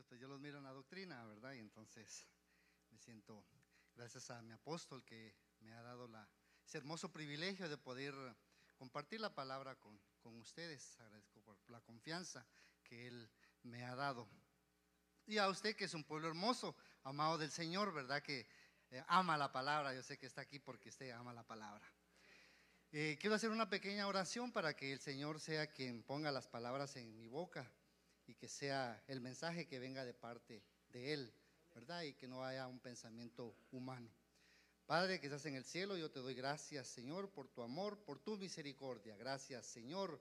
pues yo los miro en la doctrina, ¿verdad? Y entonces me siento, gracias a mi apóstol que me ha dado la, ese hermoso privilegio de poder compartir la palabra con, con ustedes. Agradezco por la confianza que Él me ha dado. Y a usted que es un pueblo hermoso, amado del Señor, ¿verdad? Que eh, ama la palabra. Yo sé que está aquí porque usted ama la palabra. Eh, quiero hacer una pequeña oración para que el Señor sea quien ponga las palabras en mi boca y que sea el mensaje que venga de parte de Él, ¿verdad? Y que no haya un pensamiento humano. Padre que estás en el cielo, yo te doy gracias, Señor, por tu amor, por tu misericordia. Gracias, Señor,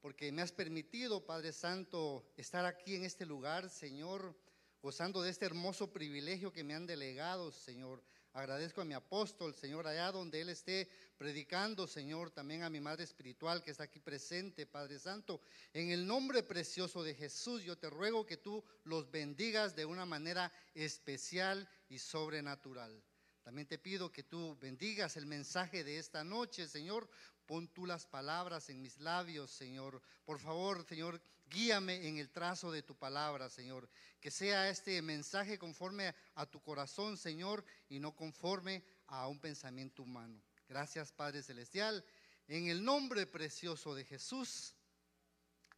porque me has permitido, Padre Santo, estar aquí en este lugar, Señor, gozando de este hermoso privilegio que me han delegado, Señor. Agradezco a mi apóstol, Señor, allá donde él esté predicando, Señor, también a mi madre espiritual que está aquí presente, Padre Santo. En el nombre precioso de Jesús, yo te ruego que tú los bendigas de una manera especial y sobrenatural. También te pido que tú bendigas el mensaje de esta noche, Señor. Pon tú las palabras en mis labios, Señor. Por favor, Señor, guíame en el trazo de tu palabra, Señor. Que sea este mensaje conforme a tu corazón, Señor, y no conforme a un pensamiento humano. Gracias, Padre Celestial. En el nombre precioso de Jesús.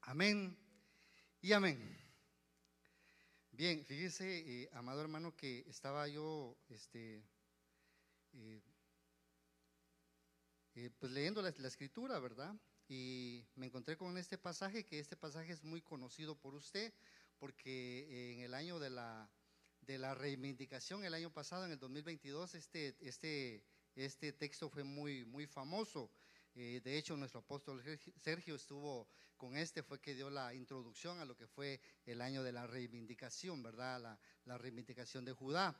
Amén y amén. Bien, fíjese, eh, amado hermano, que estaba yo, este, eh, eh, pues leyendo la, escritura, ¿verdad? Y me encontré con este pasaje, que este pasaje es muy conocido por usted, porque en el año de la, de la reivindicación, el año pasado, en el 2022, este, este, este texto fue muy, muy famoso. Eh, de hecho, nuestro apóstol Sergio estuvo con este, fue que dio la introducción a lo que fue el año de la reivindicación, ¿verdad? La, la reivindicación de Judá.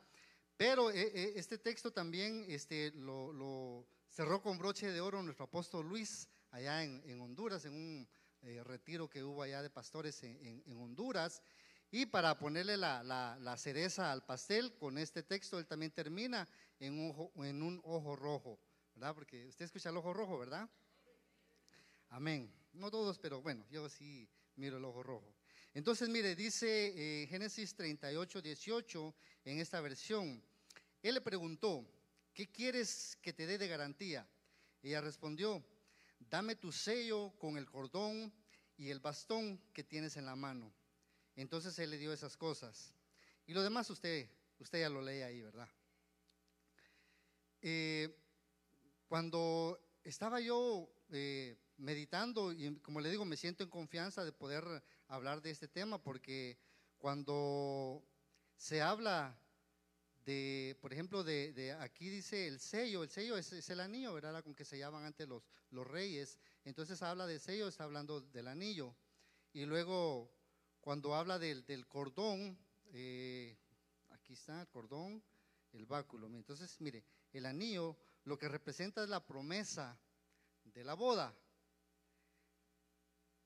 Pero eh, eh, este texto también este, lo, cerró con broche de oro nuestro apóstol Luis allá en, Honduras, en un eh, retiro que hubo allá de pastores en, Honduras. Y para ponerle la, cereza al pastel, con este texto él también termina en un, ojo, en un ojo rojo, ¿verdad? Porque usted escucha el ojo rojo, ¿verdad? Amén. No todos, pero bueno, yo sí miro el ojo rojo. Entonces, mire, dice eh, Génesis 38, 18 en esta versión. Él le preguntó, ¿qué quieres que te dé de garantía? Ella respondió, dame tu sello con el cordón y el bastón que tienes en la mano. Entonces él le dio esas cosas. Y lo demás usted, usted ya lo lee ahí, ¿verdad? Eh, cuando estaba yo eh, meditando, y como le digo, me siento en confianza de poder hablar de este tema, porque cuando se habla por ejemplo, de, aquí dice el sello, el sello es, el anillo, ¿verdad? Con que se llaman antes los, reyes. Entonces habla de sello, está hablando del anillo. Y luego, cuando habla del, del cordón, eh, aquí está el cordón, el báculo. Entonces, mire, el anillo lo que representa es la promesa de la boda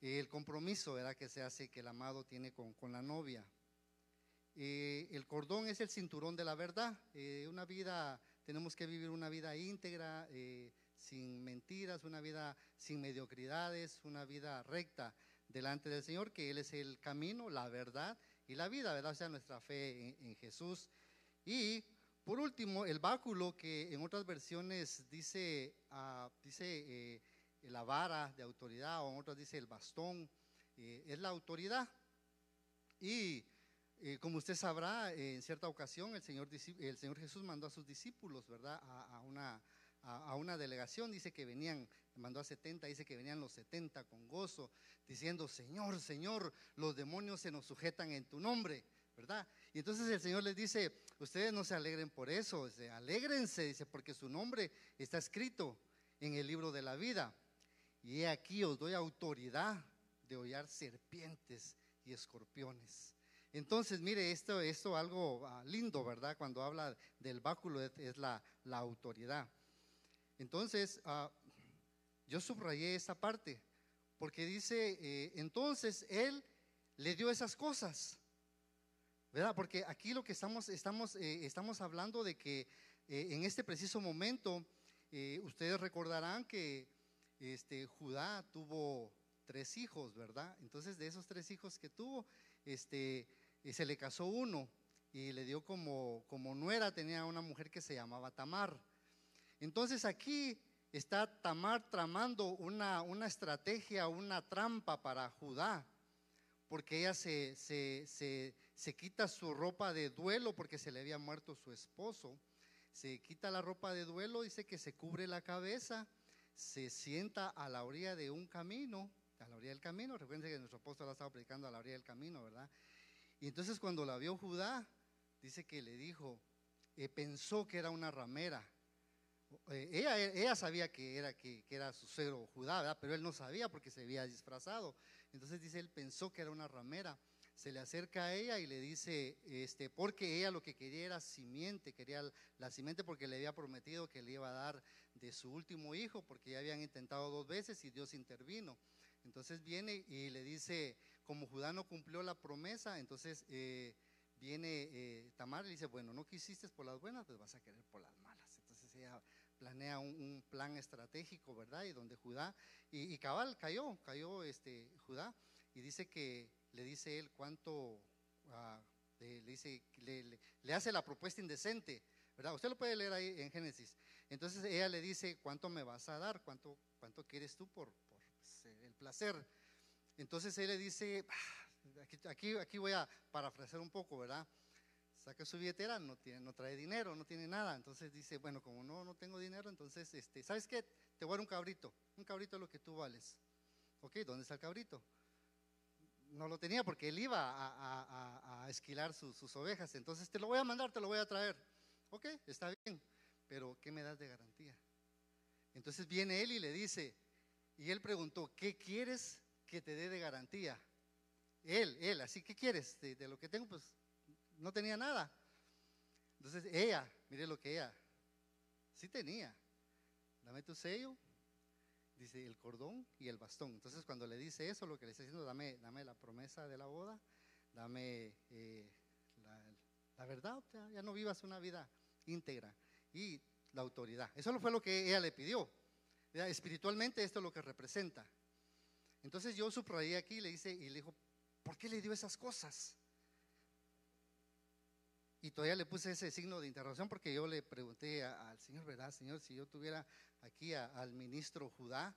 el compromiso ¿verdad? que se hace, que el amado tiene con, la novia. Eh, el cordón es el cinturón de la verdad. Eh, una vida, tenemos que vivir una vida íntegra, eh, sin mentiras, una vida sin mediocridades, una vida recta delante del Señor, que Él es el camino, la verdad y la vida, ¿verdad? O sea, nuestra fe en, Jesús. Y por último, el báculo, que en otras versiones dice, uh, dice la vara de autoridad, o en otras dice el bastón, eh, es la autoridad. Y eh, como usted sabrá, en cierta ocasión el Señor, el Señor Jesús mandó a sus discípulos, ¿verdad? A, una, a, una delegación, dice que venían, mandó a 70, dice que venían los 70 con gozo, diciendo, Señor, Señor, los demonios se nos sujetan en tu nombre, ¿verdad? Y entonces el Señor les dice, ustedes no se alegren por eso, dice, alégrense, dice, porque su nombre está escrito en el libro de la vida. Y aquí os doy autoridad de hollar serpientes y escorpiones. Entonces, mire, esto es algo ah, lindo, ¿verdad? Cuando habla del báculo es, la, autoridad. Entonces, ah, yo subrayé esta parte, porque dice, eh, entonces Él le dio esas cosas, ¿verdad? Porque aquí lo que estamos, estamos, eh, estamos hablando de que eh, en este preciso momento, ustedes recordarán que este, Judá tuvo tres hijos, ¿verdad? Entonces de esos tres hijos que tuvo, este, y se le casó uno y le dio como, como nuera, tenía una mujer que se llamaba Tamar. Entonces aquí está Tamar tramando una, una estrategia, una trampa para Judá, porque ella se, se, se, se quita su ropa de duelo porque se le había muerto su esposo. Se quita la ropa de duelo, dice que se cubre la cabeza, se sienta a la orilla de un camino, a la orilla del camino. Recuerden que nuestro apóstol ha estado predicando a la orilla del camino, ¿verdad? Y entonces cuando la vio Judá, dice que le dijo, eh, pensó que era una ramera. Eh, ella, ella, sabía que era, que, era su cero Judá, pero él no sabía porque se había disfrazado. Entonces dice, él pensó que era una ramera. Se le acerca a ella y le dice, este, porque ella lo que quería era simiente, quería la simiente porque le había prometido que le iba a dar de su último hijo, porque ya habían intentado dos veces y Dios intervino. Entonces viene y le dice, como Judá no cumplió la promesa, entonces eh, viene eh, Tamar y dice, bueno, no quisiste por las buenas, pues vas a querer por las malas. Entonces ella planea un, plan estratégico, ¿verdad? Y donde Judá, y, cabal cayó, cayó este Judá, y dice que le dice él cuánto, ah, le, dice, le, hace la propuesta indecente, ¿verdad? Usted lo puede leer ahí en Génesis. Entonces ella le dice, ¿cuánto me vas a dar? ¿Cuánto, cuánto quieres tú por, pues, el placer? Entonces él le dice, ah, aquí, aquí, voy a parafrasear un poco, ¿verdad? Saca su billetera, no, tiene, no trae dinero, no tiene nada. Entonces dice, bueno, como no, no tengo dinero, entonces, este, ¿sabes qué? Te voy a dar un cabrito. Un cabrito es lo que tú vales. Ok, ¿dónde está el cabrito? No lo tenía porque él iba a, esquilar sus ovejas. Entonces te lo voy a mandar, te lo voy a traer. Ok, está bien, pero ¿qué me das de garantía? Entonces viene él y le dice, y él preguntó, ¿qué quieres que te dé de garantía. Él, él, así que quieres de, lo que tengo, pues no tenía nada. Entonces ella, mire lo que ella, sí tenía. Dame tu sello, dice el cordón y el bastón. Entonces cuando le dice eso, lo que le está diciendo, dame, dame la promesa de la boda, dame eh, la, verdad, ya, ya, no vivas una vida íntegra y la autoridad. Eso fue lo que ella le pidió. Espiritualmente esto es lo que representa. Entonces yo subrayé aquí y le dice, y le dijo, ¿por qué le dio esas cosas? Y todavía le puse ese signo de interrogación porque yo le pregunté al Señor, ¿verdad, Señor? Si yo tuviera aquí al ministro Judá,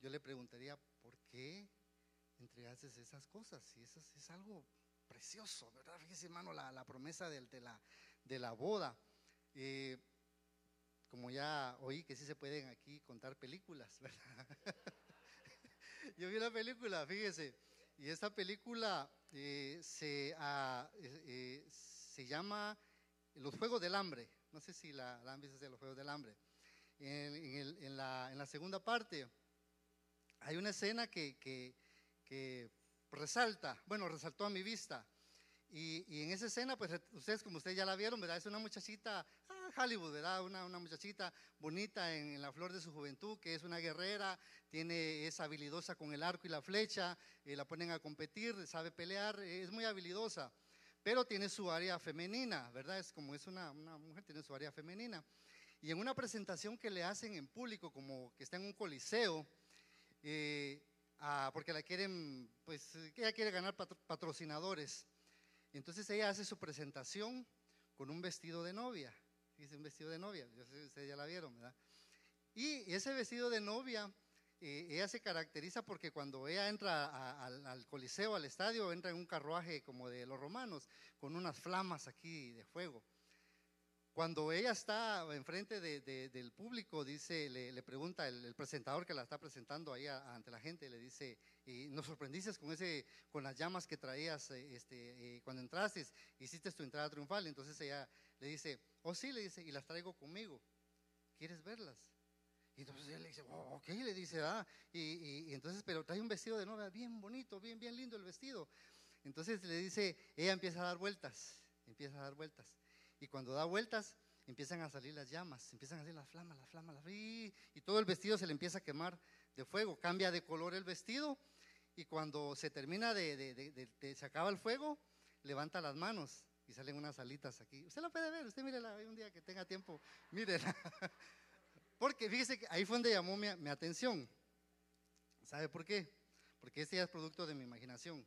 yo le preguntaría, ¿por qué entregaste esas cosas? Si eso es algo precioso, ¿verdad? Fíjese, hermano, la, promesa de, la, de la boda. Eh, como ya oí que sí se pueden aquí contar películas, ¿verdad? Yo vi la película, fíjese, y esta película eh, se, ah, eh, se llama Los Juegos del Hambre. No sé si la, han visto de Los Juegos del Hambre. En, la, segunda parte hay una escena que, que, resalta, bueno, resaltó a mi vista. Y, y, en esa escena, pues ustedes como ustedes ya la vieron, ¿verdad? Es una muchachita Hollywood, ¿verdad? Una, una muchachita bonita en, la flor de su juventud, que es una guerrera, tiene, es habilidosa con el arco y la flecha, eh, la ponen a competir, sabe pelear, eh, es muy habilidosa, pero tiene su área femenina, ¿verdad? Es como es una, una mujer, tiene su área femenina. Y en una presentación que le hacen en público, como que está en un coliseo, eh, porque la quieren, pues ella quiere ganar patrocinadores. Entonces ella hace su presentación con un vestido de novia un vestido de novia, ustedes ya la vieron, ¿verdad? Y ese vestido de novia, eh, ella se caracteriza porque cuando ella entra al coliseo, al estadio, entra en un carruaje como de los romanos, con unas flamas aquí de fuego. Cuando ella está enfrente del público, dice, le, pregunta el, presentador que la está presentando ahí ante la gente, le dice, nos sorprendiste con ese, con las llamas que traías, eh, este, eh, cuando entraste, hiciste tu entrada triunfal. Entonces ella le dice, oh sí, le dice, y las traigo conmigo. ¿Quieres verlas? Y entonces él le dice, oh, ok, le dice, ah, y, entonces, pero trae un vestido de novia bien bonito, bien, bien lindo el vestido. Entonces le dice, ella empieza a dar vueltas, empieza a dar vueltas. Y cuando da vueltas, empiezan a salir las llamas, empiezan a salir las flamas, las flamas, las y, y todo el vestido se le empieza a quemar de fuego, cambia de color el vestido y cuando se termina de, de, se acaba el fuego, levanta las manos y salen unas alitas aquí. Usted la puede ver, usted mírela un día que tenga tiempo, mírela. Porque fíjese que ahí fue donde llamó mi, mi atención. ¿Sabe por qué? Porque este ya es producto de mi imaginación.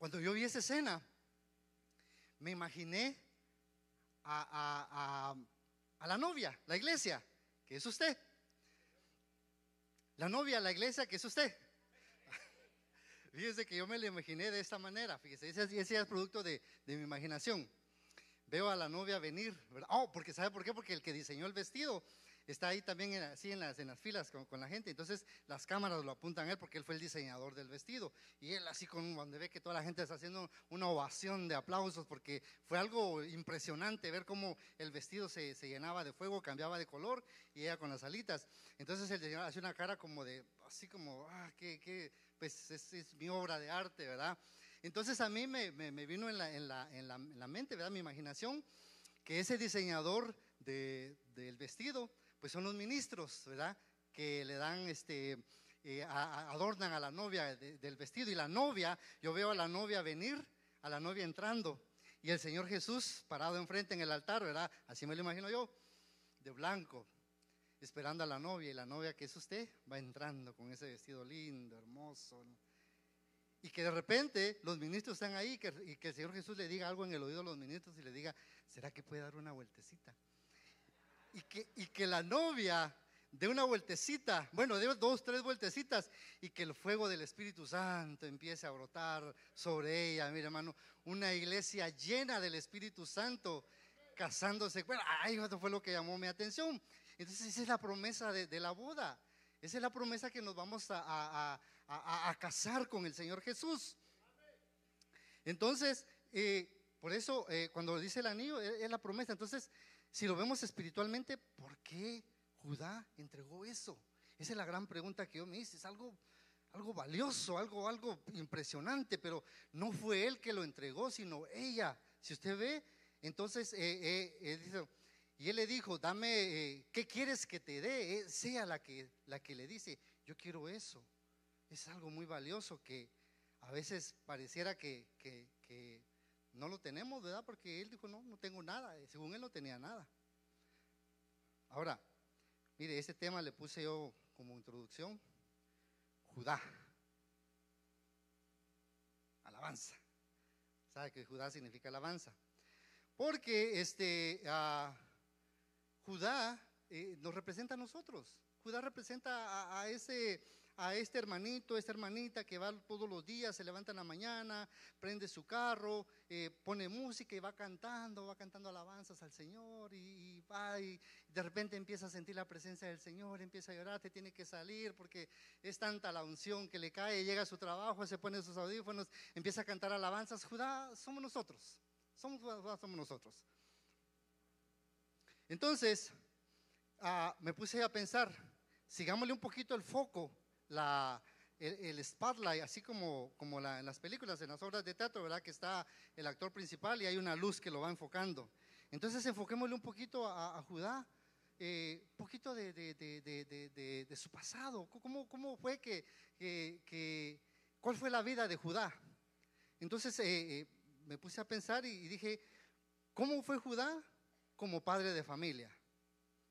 cuando yo vi esa escena, me imaginé a, a la novia, la iglesia, que es usted. La novia, la iglesia, que es usted. Fíjese que yo me la imaginé de esta manera. Fíjese, ese, es producto de, de, mi imaginación. Veo a la novia venir, ¿verdad? Oh, porque ¿sabe por qué? Porque el que diseñó el vestido está ahí también en, así en las, en las filas con, con, la gente. Entonces las cámaras lo apuntan a él porque él fue el diseñador del vestido. Y él así con donde ve que toda la gente está haciendo una ovación de aplausos porque fue algo impresionante ver cómo el vestido se, se llenaba de fuego, cambiaba de color y ella con las alitas. Entonces el diseñador hace una cara como de, así como, ah, qué, qué, pues es, es mi obra de arte, ¿verdad? Entonces a mí me, me, me vino en la, en, la, en, la, en la mente, ¿verdad? Mi imaginación, que ese diseñador de, del vestido pues son los ministros, ¿verdad? Que le dan, este, eh, adornan a la novia del vestido. Y la novia, yo veo a la novia venir, a la novia entrando. Y el Señor Jesús parado enfrente en el altar, ¿verdad? Así me lo imagino yo, de blanco, esperando a la novia. Y la novia, que es usted, va entrando con ese vestido lindo, hermoso. Y que de repente los ministros están ahí y que el Señor Jesús le diga algo en el oído a los ministros y le diga, ¿será que puede dar una vueltecita? Y que, y que la novia dé una vueltecita, bueno, de dos, tres vueltecitas, y que el fuego del Espíritu Santo empiece a brotar sobre ella. Mira, hermano, una iglesia llena del Espíritu Santo casándose. Bueno, ay, eso fue lo que llamó mi atención. Entonces, esa es la promesa de, la boda. Esa es la promesa que nos vamos a casar con el Señor Jesús. Entonces, eh, por eso, eh, cuando dice el anillo, es, es la promesa. Entonces, si lo vemos espiritualmente, ¿por qué Judá entregó eso? Esa es la gran pregunta que yo me hice. Es algo, algo valioso, algo, algo impresionante, pero no fue él que lo entregó, sino ella. Si usted ve, entonces, eh, eh, y él le dijo, dame, eh, ¿qué quieres que te dé? sea la que, la que le dice, yo quiero eso. Es algo muy valioso que a veces pareciera que no lo tenemos, ¿verdad? Porque él dijo, no, no tengo nada. Según él no tenía nada. Ahora, mire, ese tema le puse yo como introducción. Judá. Alabanza. ¿Sabe que Judá significa alabanza? Porque este, uh, Judá eh, nos representa a nosotros. Judá representa a ese a este hermanito, esta hermanita que va todos los días, se levanta en la mañana, prende su carro, eh, pone música y va cantando, va cantando alabanzas al Señor y, va y de repente empieza a sentir la presencia del Señor, empieza a llorar, te tiene que salir porque es tanta la unción que le cae, llega a su trabajo, se pone sus audífonos, empieza a cantar alabanzas. Judá somos nosotros, somos, somos nosotros. Entonces, ah, me puse a pensar, sigámosle un poquito el foco la, el, spotlight, así como, como en las películas, en las obras de teatro, ¿verdad? Que está el actor principal y hay una luz que lo va enfocando. Entonces enfoquémosle un poquito a, Judá, un eh, poquito de, de, de, de, su pasado. ¿Cómo, cómo fue que, que, cuál fue la vida de Judá? Entonces eh, eh, me puse a pensar y, y dije, ¿cómo fue Judá como padre de familia?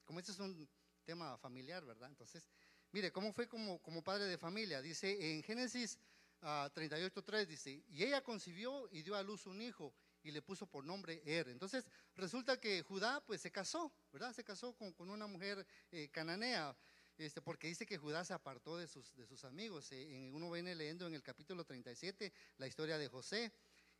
Como este es un tema familiar, ¿verdad? Entonces, Mire, ¿cómo fue como, como padre de familia? Dice en Génesis 38.3, ah, dice, y ella concibió y dio a luz un hijo y le puso por nombre Er. Entonces resulta que Judá pues se casó, ¿verdad? Se casó con, con una mujer eh, cananea. Este, porque dice que Judá se apartó de sus, de sus amigos. Eh, uno viene leyendo en el capítulo 37 la historia de José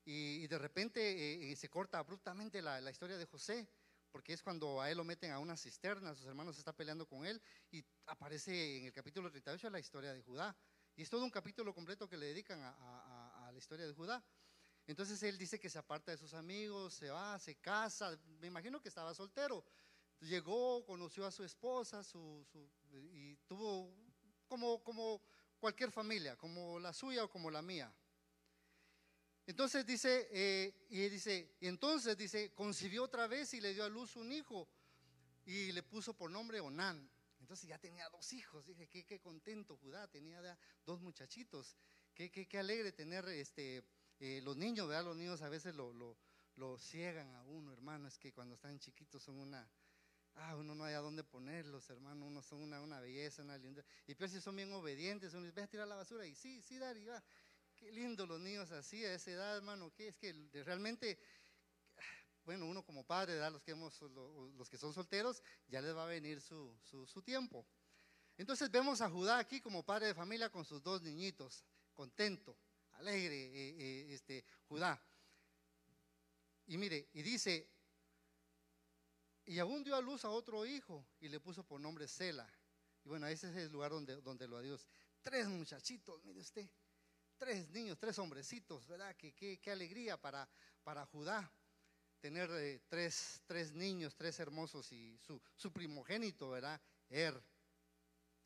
y, de repente eh, se corta abruptamente la, la, historia de José porque es cuando a él lo meten a una cisterna, sus hermanos están peleando con él, y aparece en el capítulo 38 la historia de Judá. Y es todo un capítulo completo que le dedican a, a, la historia de Judá. Entonces él dice que se aparta de sus amigos, se va, se casa, me imagino que estaba soltero. Llegó, conoció a su esposa su, su, y tuvo como, como cualquier familia, como la suya o como la mía. Entonces dice, eh, y dice, y entonces dice, concibió otra vez y le dio a luz un hijo y le puso por nombre Onán. Entonces ya tenía dos hijos. Dije, qué, qué contento Judá, tenía dos muchachitos. Qué, qué, qué alegre tener este, eh, los niños, ¿verdad? Los niños a veces lo, lo, lo, ciegan a uno, hermano. Es que cuando están chiquitos son una, ah, uno no hay a dónde ponerlos, hermano. Uno son una, una belleza, una linda. Y peor si son bien obedientes, uno dice, ve a tirar la basura y sí, sí, Dari, va qué lindo los niños así a esa edad, hermano, que es que realmente, bueno, uno como padre, Los, que hemos, los que son solteros, ya les va a venir su, su, tiempo. Entonces vemos a Judá aquí como padre de familia con sus dos niñitos, contento, alegre, eh, eh, este, Judá. Y mire, y dice, y aún dio a luz a otro hijo y le puso por nombre Sela. Y bueno, ese es el lugar donde, donde lo adiós. Tres muchachitos, mire usted, tres niños, tres hombrecitos, ¿verdad? Qué, qué, alegría para, para Judá tener eh, tres, tres, niños, tres hermosos y su, su, primogénito, ¿verdad? Er.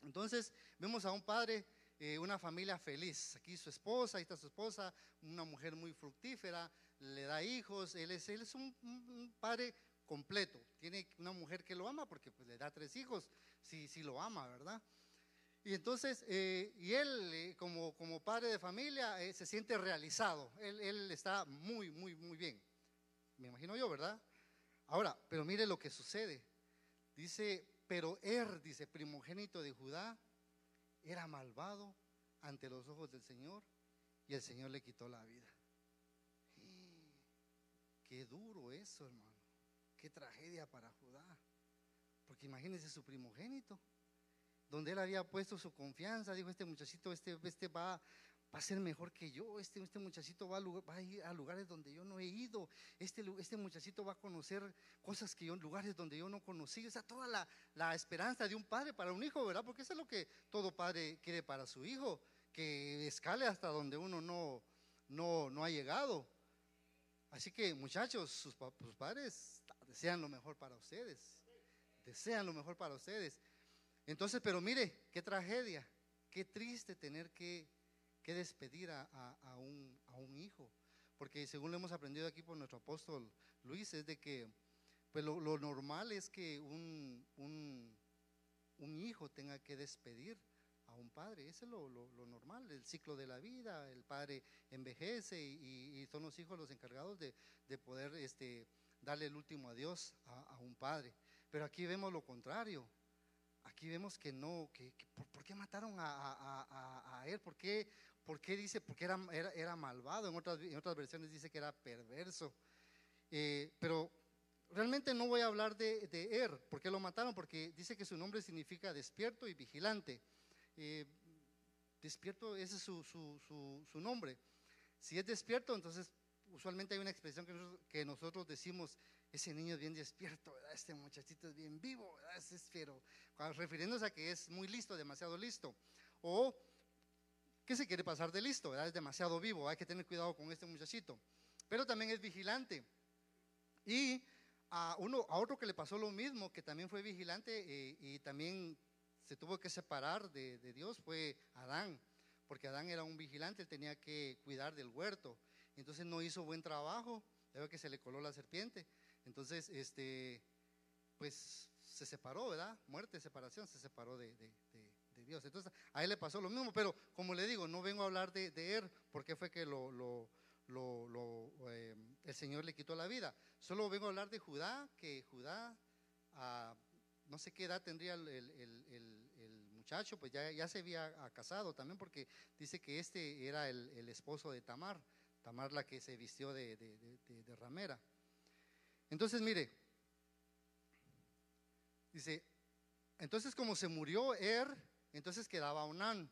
Entonces vemos a un padre, eh, una familia feliz. Aquí su esposa, ahí está su esposa, una mujer muy fructífera, le da hijos, él es, él es un, padre completo. Tiene una mujer que lo ama porque pues, le da tres hijos, si, si lo ama, ¿verdad? Y entonces, eh, y él eh, como, como padre de familia eh, se siente realizado, él, él está muy, muy, muy bien. Me imagino yo, ¿verdad? Ahora, pero mire lo que sucede. Dice, pero Er, dice, primogénito de Judá, era malvado ante los ojos del Señor y el Señor le quitó la vida. Qué duro eso, hermano. Qué tragedia para Judá. Porque imagínense su primogénito, donde él había puesto su confianza. Dijo, este muchachito, este, este va, a ser mejor que yo. Este, este muchachito va a, va a, ir a lugares donde yo no he ido. Este, este muchachito va a conocer cosas que yo, lugares donde yo no conocí. O sea, toda la, esperanza de un padre para un hijo, ¿verdad? Porque eso es lo que todo padre quiere para su hijo, que escale hasta donde uno no, no, no ha llegado. Así que muchachos, sus, padres desean lo mejor para ustedes. Desean lo mejor para ustedes. Entonces, pero mire, qué tragedia, qué triste tener que, despedir a, un, hijo. Porque según lo hemos aprendido aquí por nuestro apóstol Luis, es de que pues lo, normal es que un, un hijo tenga que despedir un padre. Ese es lo, normal, el ciclo de la vida. El padre envejece y, son los hijos los encargados de, poder este, darle el último adiós a, un padre. Pero aquí vemos lo contrario. Aquí vemos que no, que, ¿por, qué mataron a, él? ¿Por qué, ¿Por qué, dice? Porque era, era, malvado. En otras, en otras versiones dice que era perverso. Eh, pero realmente no voy a hablar de, de Er. ¿Por qué lo mataron? Porque dice que su nombre significa despierto y vigilante. Eh, despierto, ese es su, su, su, nombre. Si es despierto, entonces usualmente hay una expresión que nosotros, decimos, ese niño es bien despierto, este muchachito es bien vivo, es fiero, refiriéndose a que es muy listo, demasiado listo. O que se quiere pasar de listo, es demasiado vivo, hay que tener cuidado con este muchachito. Pero también es vigilante. Y a, uno, a otro que le pasó lo mismo, que también fue vigilante eh, y también se tuvo que separar de, Dios fue Adán, porque Adán era un vigilante, él tenía que cuidar del huerto. Entonces no hizo buen trabajo, veo que se le coló la serpiente. Entonces, este, pues se separó, ¿verdad? Muerte, separación, se separó de, Dios. Entonces, a él le pasó lo mismo, pero como le digo, no vengo a hablar de, él, porque fue que lo, lo, lo, eh, el Señor le quitó la vida. Solo vengo a hablar de Judá, que Judá ah, no sé qué edad tendría el, muchacho, pues ya, ya, se había casado también porque dice que este era el, esposo de Tamar, Tamar la que se vistió de, ramera. Entonces, mire, dice, entonces como se murió Er, entonces quedaba Onán.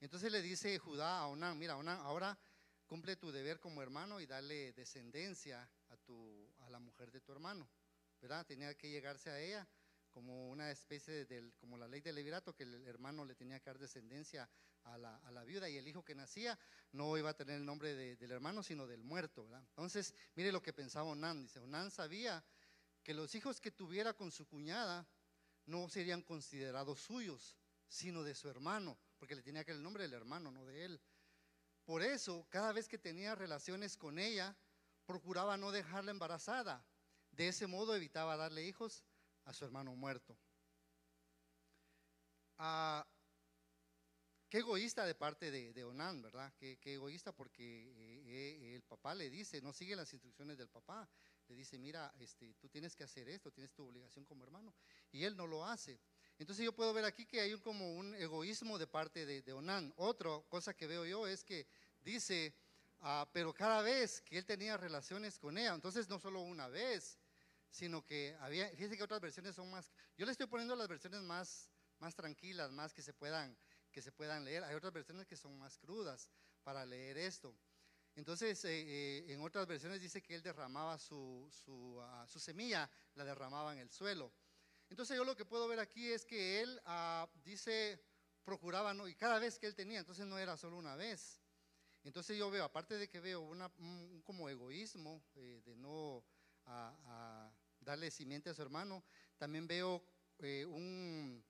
Entonces le dice Judá a Onán, mira, Onán, ahora cumple tu deber como hermano y dale descendencia a, tu, a la mujer de tu hermano, ¿verdad? Tenía que llegarse a ella como una especie de, como la ley del levirato, que el hermano le tenía que dar descendencia a la, a la viuda y el hijo que nacía no iba a tener el nombre del hermano, sino del muerto. Entonces, mire lo que pensaba Onan. Dice, Onan sabía que los hijos que tuviera con su cuñada no serían considerados suyos, sino de su hermano, porque le tenía que el nombre del hermano, no de él. Por eso, cada vez que tenía relaciones con ella, procuraba no dejarla embarazada. De ese modo evitaba darle hijos a su hermano muerto. Ah, qué egoísta de parte de, Onan, ¿verdad? Qué, egoísta porque eh, eh, el papá le dice, no sigue las instrucciones del papá. Le dice, mira, este, tú tienes que hacer esto, tienes tu obligación como hermano. Y él no lo hace. Entonces yo puedo ver aquí que hay un, como un egoísmo de parte de, de Onan. Otra cosa que veo yo es que dice, ah, pero cada vez que él tenía relaciones con ella, entonces no solo una vez, sino que había, fíjense que otras versiones son más, yo le estoy poniendo las versiones más, más tranquilas, más que se puedan, que se puedan leer. Hay otras versiones que son más crudas para leer esto. Entonces, eh, eh, en otras versiones dice que él derramaba su, ah, su, semilla, la derramaba en el suelo. Entonces, yo lo que puedo ver aquí es que él ah, dice, procuraba, ¿no? y cada vez que él tenía, entonces no era solo una vez. Entonces, yo veo, aparte de que veo una, un, como egoísmo eh, de no a, darle simiente a su hermano, también veo un,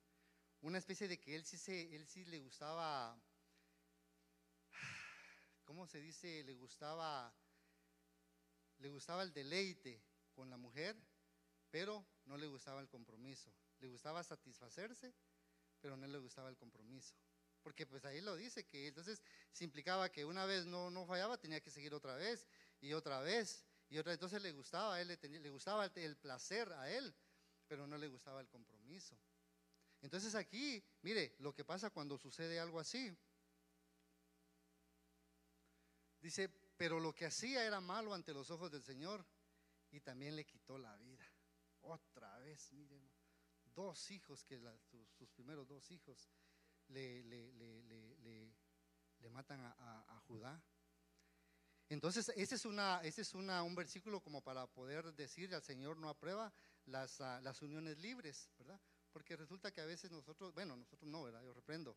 una especie de que él sí, él sí le gustaba ¿cómo se dice? Le gustaba, le gustaba el deleite con la mujer, pero no le gustaba el compromiso. Le gustaba satisfacerse, pero no le gustaba el compromiso. Porque pues ahí lo dice, que entonces se implicaba que una vez no, no fallaba, tenía que seguir otra vez y otra vez y otra Entonces le gustaba a él, le, le gustaba el placer a él, pero no le gustaba el compromiso. Entonces aquí, mire, lo que pasa cuando sucede algo así, Dice, pero lo que hacía era malo ante los ojos del Señor y también le quitó la vida. Otra vez, miren, dos hijos, que sus, primeros dos hijos le, le, matan a, Judá. Entonces, ese es, una, ese es una, un versículo como para poder decir al Señor no aprueba las, ah, las uniones libres, ¿verdad? Porque resulta que a veces nosotros, bueno, nosotros no, ¿verdad? Yo reprendo.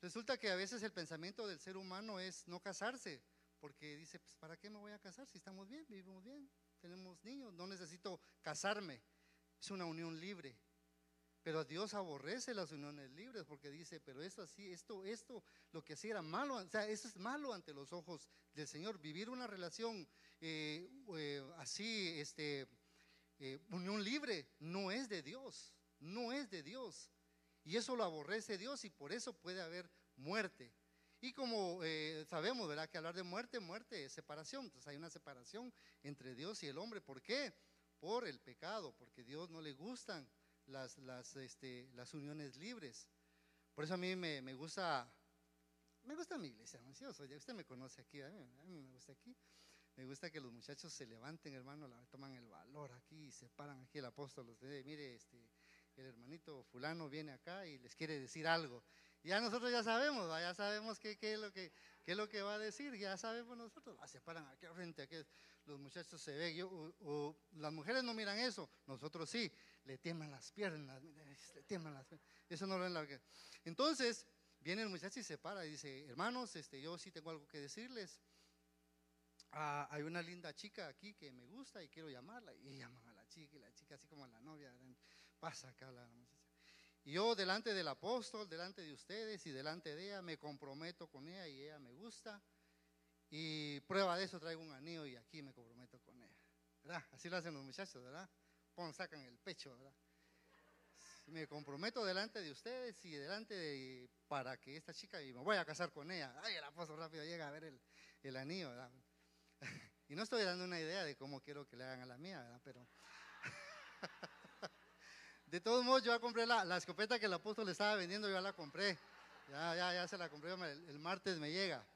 Resulta que a veces el pensamiento del ser humano es no casarse, porque dice, pues ¿para qué me voy a casar si estamos bien, vivimos bien, tenemos niños, no necesito casarme, es una unión libre. Pero Dios aborrece las uniones libres porque dice, pero esto así, esto, esto, lo que hacía era malo, o sea, eso es malo ante los ojos del Señor. Vivir una relación eh, eh, así, este, eh, unión libre, no es de Dios, no es de Dios. Y eso lo aborrece Dios y por eso puede haber muerte. Y como sabemos, ¿verdad? Que hablar de muerte, muerte es separación. Entonces hay una separación entre Dios y el hombre. ¿Por qué? Por el pecado, porque Dios no le gustan las, las, este, las uniones libres. Por eso a mí me, me gusta, me gusta mi iglesia, Ya usted me conoce aquí, a mí, me gusta aquí. Me gusta que los muchachos se levanten, hermano, toman el valor aquí y se paran aquí el apóstol. Usted, mire, este, el hermanito fulano viene acá y les quiere decir algo. Ya nosotros ya sabemos, ya sabemos qué, es lo que, es lo que va a decir, ya sabemos nosotros. Se paran aquí frente, aquí los muchachos se ven, o, las mujeres no miran eso, nosotros sí, le teman las piernas, le teman las piernas. Eso no lo ven la Entonces, viene el muchacho y se para y dice, hermanos, este, yo sí tengo algo que decirles. Ah, hay una linda chica aquí que me gusta y quiero llamarla. Y llaman a la chica y la chica así como la novia, pasa acá la muchacha. Yo delante del apóstol, delante de ustedes y delante de ella me comprometo con ella y ella me gusta. Y prueba de eso traigo un anillo y aquí me comprometo con ella. ¿Verdad? Así lo hacen los muchachos, ¿verdad? Pon, sacan el pecho, ¿verdad? Me comprometo delante de ustedes y delante de, para que esta chica, y me voy a casar con ella. Ay, el apóstol rápido llega a ver el, el anillo, ¿verdad? Y no estoy dando una idea de cómo quiero que le hagan a la mía, ¿verdad? Pero... De todos modos, yo ya compré la, escopeta que el apóstol le estaba vendiendo, yo ya la compré. Ya, ya, ya se la compré, el, martes me llega.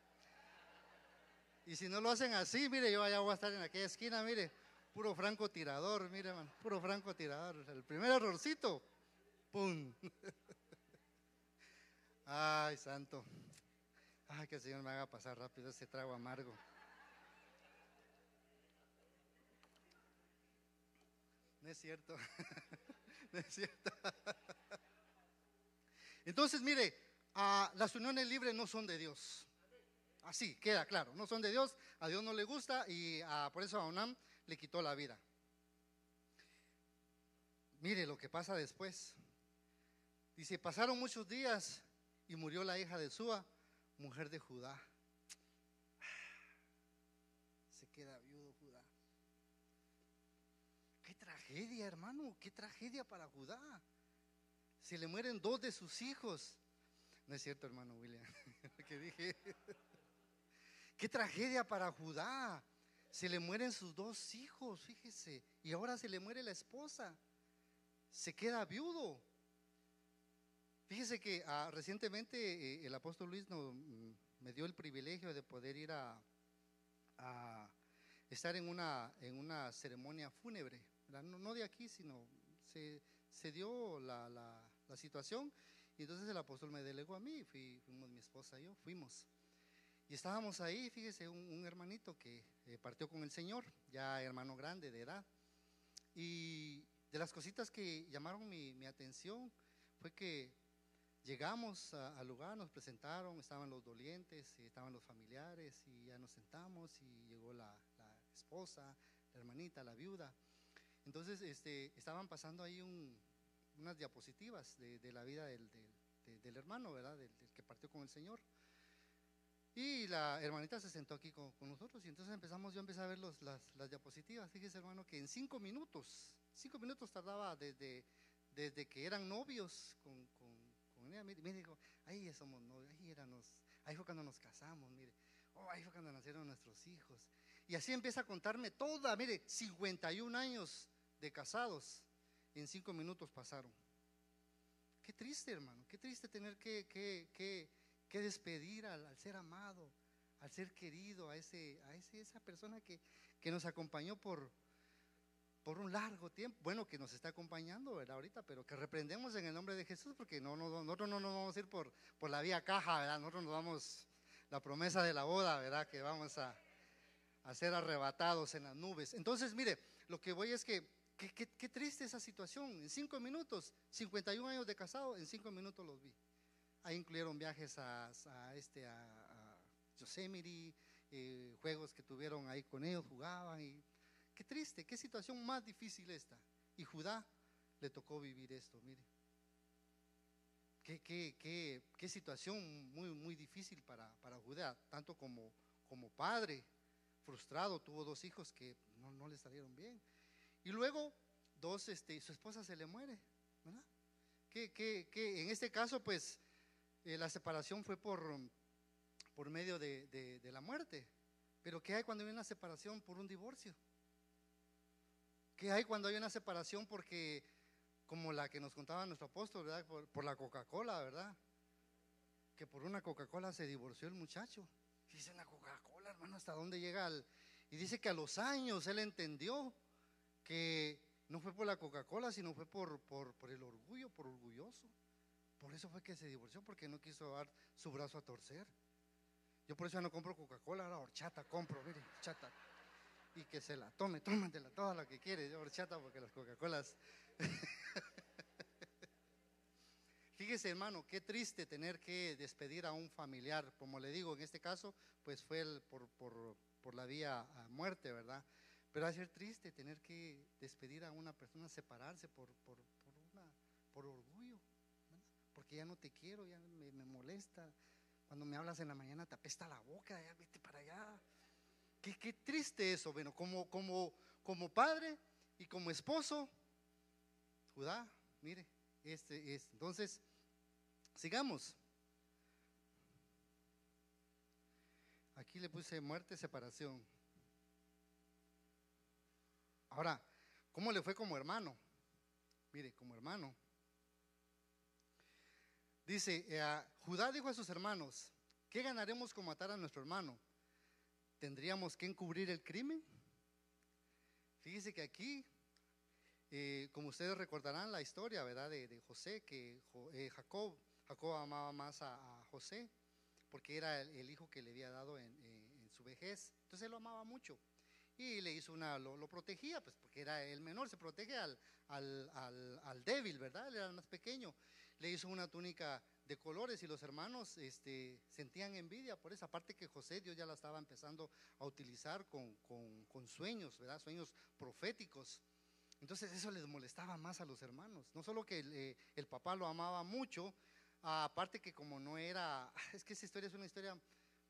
Y si no lo hacen así, mire, yo allá voy a estar en aquella esquina, mire, puro franco tirador, mire, man, puro franco tirador. El primer errorcito, ¡pum! Ay, santo. Ay, que el Señor me haga pasar rápido ese trago amargo. No es cierto. Entonces, mire, las uniones libres no son de Dios. Así, queda claro, no son de Dios, a Dios no le gusta y por eso a Onam le quitó la vida. Mire lo que pasa después. Dice, pasaron muchos días y murió la hija de Sua, mujer de Judá. Se queda tragedia, hermano, qué tragedia para Judá. Se le mueren dos de sus hijos. No es cierto, hermano William, que dije. qué tragedia para Judá. Se le mueren sus dos hijos, fíjese. Y ahora se le muere la esposa. Se queda viudo. Fíjese que ah, recientemente eh, el apóstol Luis mm, me dio el privilegio de poder ir a, estar en una, en una ceremonia fúnebre, no, no, de aquí, sino se, se dio la, la, la, situación y entonces el apóstol me delegó a mí, fui, fuimos mi esposa y yo, fuimos. Y estábamos ahí, fíjese, un, un hermanito que eh, partió con el Señor, ya hermano grande de edad. Y de las cositas que llamaron mi, mi atención fue que llegamos al lugar, nos presentaron, estaban los dolientes, estaban los familiares y ya nos sentamos y llegó la, la esposa, la hermanita, la viuda. Entonces este, estaban pasando ahí un, unas diapositivas de, de la vida del, del, del hermano, ¿verdad? Del, que partió con el Señor. Y la hermanita se sentó aquí con, nosotros y entonces empezamos, yo empecé a ver las, las, diapositivas. Fíjese hermano que en cinco minutos, cinco minutos tardaba desde, desde que eran novios con, con, con ella. Mire, mire, dijo, ahí somos novios, ahí, éramos, ahí fue cuando nos casamos, mire. Oh, ahí fue cuando nacieron nuestros hijos. Y así empieza a contarme toda, mire, 51 años de casados en cinco minutos pasaron. Qué triste, hermano, qué triste tener que, que, que despedir al, ser amado, al ser querido, a, ese, a ese, esa persona que, que nos acompañó por, por un largo tiempo. Bueno, que nos está acompañando, ¿verdad? Ahorita, pero que reprendemos en el nombre de Jesús, porque no, no, nosotros no nos vamos a ir por, por la vía caja, ¿verdad? Nosotros nos vamos la promesa de la boda, ¿verdad? Que vamos a, a ser arrebatados en las nubes. Entonces, mire, lo que voy es que qué, triste esa situación. En cinco minutos, 51 años de casado, en cinco minutos los vi. Ahí incluyeron viajes a, a este, a, a Yosemite, eh, juegos que tuvieron ahí con ellos, jugaban. Y, qué triste, qué situación más difícil esta. Y Judá le tocó vivir esto, mire. Qué, qué, qué, qué situación muy, muy difícil para, para Judá, tanto como, como padre, frustrado, tuvo dos hijos que no, no le salieron bien y luego, dos, este, su esposa se le muere, ¿verdad? Que, que, en este caso, pues, eh, la separación fue por, por medio de, de, la muerte. Pero ¿qué hay cuando hay una separación por un divorcio? ¿Qué hay cuando hay una separación porque, como la que nos contaba nuestro apóstol, ¿verdad? Por, la Coca-Cola, ¿verdad? Que por una Coca-Cola se divorció el muchacho. Dice una Coca-Cola, hermano, ¿hasta dónde llega? El... Y dice que a los años él entendió que no fue por la Coca-Cola, sino fue por, por, por, el orgullo, por orgulloso. Por eso fue que se divorció, porque no quiso dar su brazo a torcer. Yo por eso ya no compro Coca-Cola, ahora horchata compro, mire, horchata. Y que se la tome, tómatela toda la que quiere, horchata porque las Coca-Colas. Fíjese, hermano, qué triste tener que despedir a un familiar. Como le digo, en este caso, pues fue por, por, por la vía a muerte, ¿verdad? Pero va a ser triste tener que despedir a una persona, separarse por, por, por, una, por porque ya no te quiero, ya me, molesta. Cuando me hablas en la mañana te apesta la boca, vete para allá. Qué, qué triste eso, bueno, como, como, como padre y como esposo, Judá, mire, este es. Entonces, sigamos. Aquí le puse muerte, separación. Ahora, ¿cómo le fue como hermano? Mire, como hermano. Dice, eh, Judá dijo a sus hermanos, ¿qué ganaremos con matar a nuestro hermano? ¿Tendríamos que encubrir el crimen? Fíjese que aquí, eh, como ustedes recordarán la historia, ¿verdad? De, de José, que eh, Jacob, Jacob amaba más a, José, porque era el, hijo que le había dado en, su vejez. Entonces él lo amaba mucho y le hizo una, lo, lo, protegía, pues porque era el menor, se protege al, al, al, al, débil, ¿verdad? Él era el más pequeño. Le hizo una túnica de colores y los hermanos este, sentían envidia por esa parte que José Dios ya la estaba empezando a utilizar con, con, con sueños, ¿verdad? Sueños proféticos. Entonces eso les molestaba más a los hermanos. No solo que el, eh, el papá lo amaba mucho, aparte que como no era, es que esa historia es una historia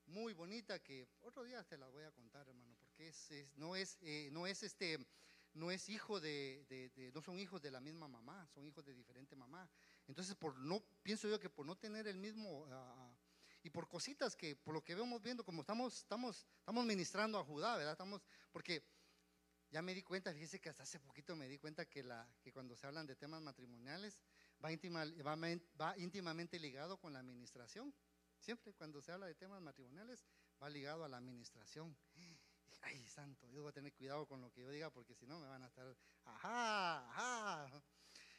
muy bonita que otro día te la voy a contar, hermano, porque es, es no es eh, no es este no es hijo de, de, de, no son hijos de la misma mamá, son hijos de diferente mamá. Entonces, por no pienso yo que por no tener el mismo uh, y por cositas que por lo que vemos viendo como estamos estamos estamos ministrando a Judá, ¿verdad? Estamos porque ya me di cuenta, fíjese que hasta hace poquito me di cuenta que la que cuando se hablan de temas matrimoniales va, íntima, va, va íntimamente ligado con la administración Siempre cuando se habla de temas matrimoniales va ligado a la administración. Ay, santo, Dios va a tener cuidado con lo que yo diga porque si no me van a estar, ajá, ajá.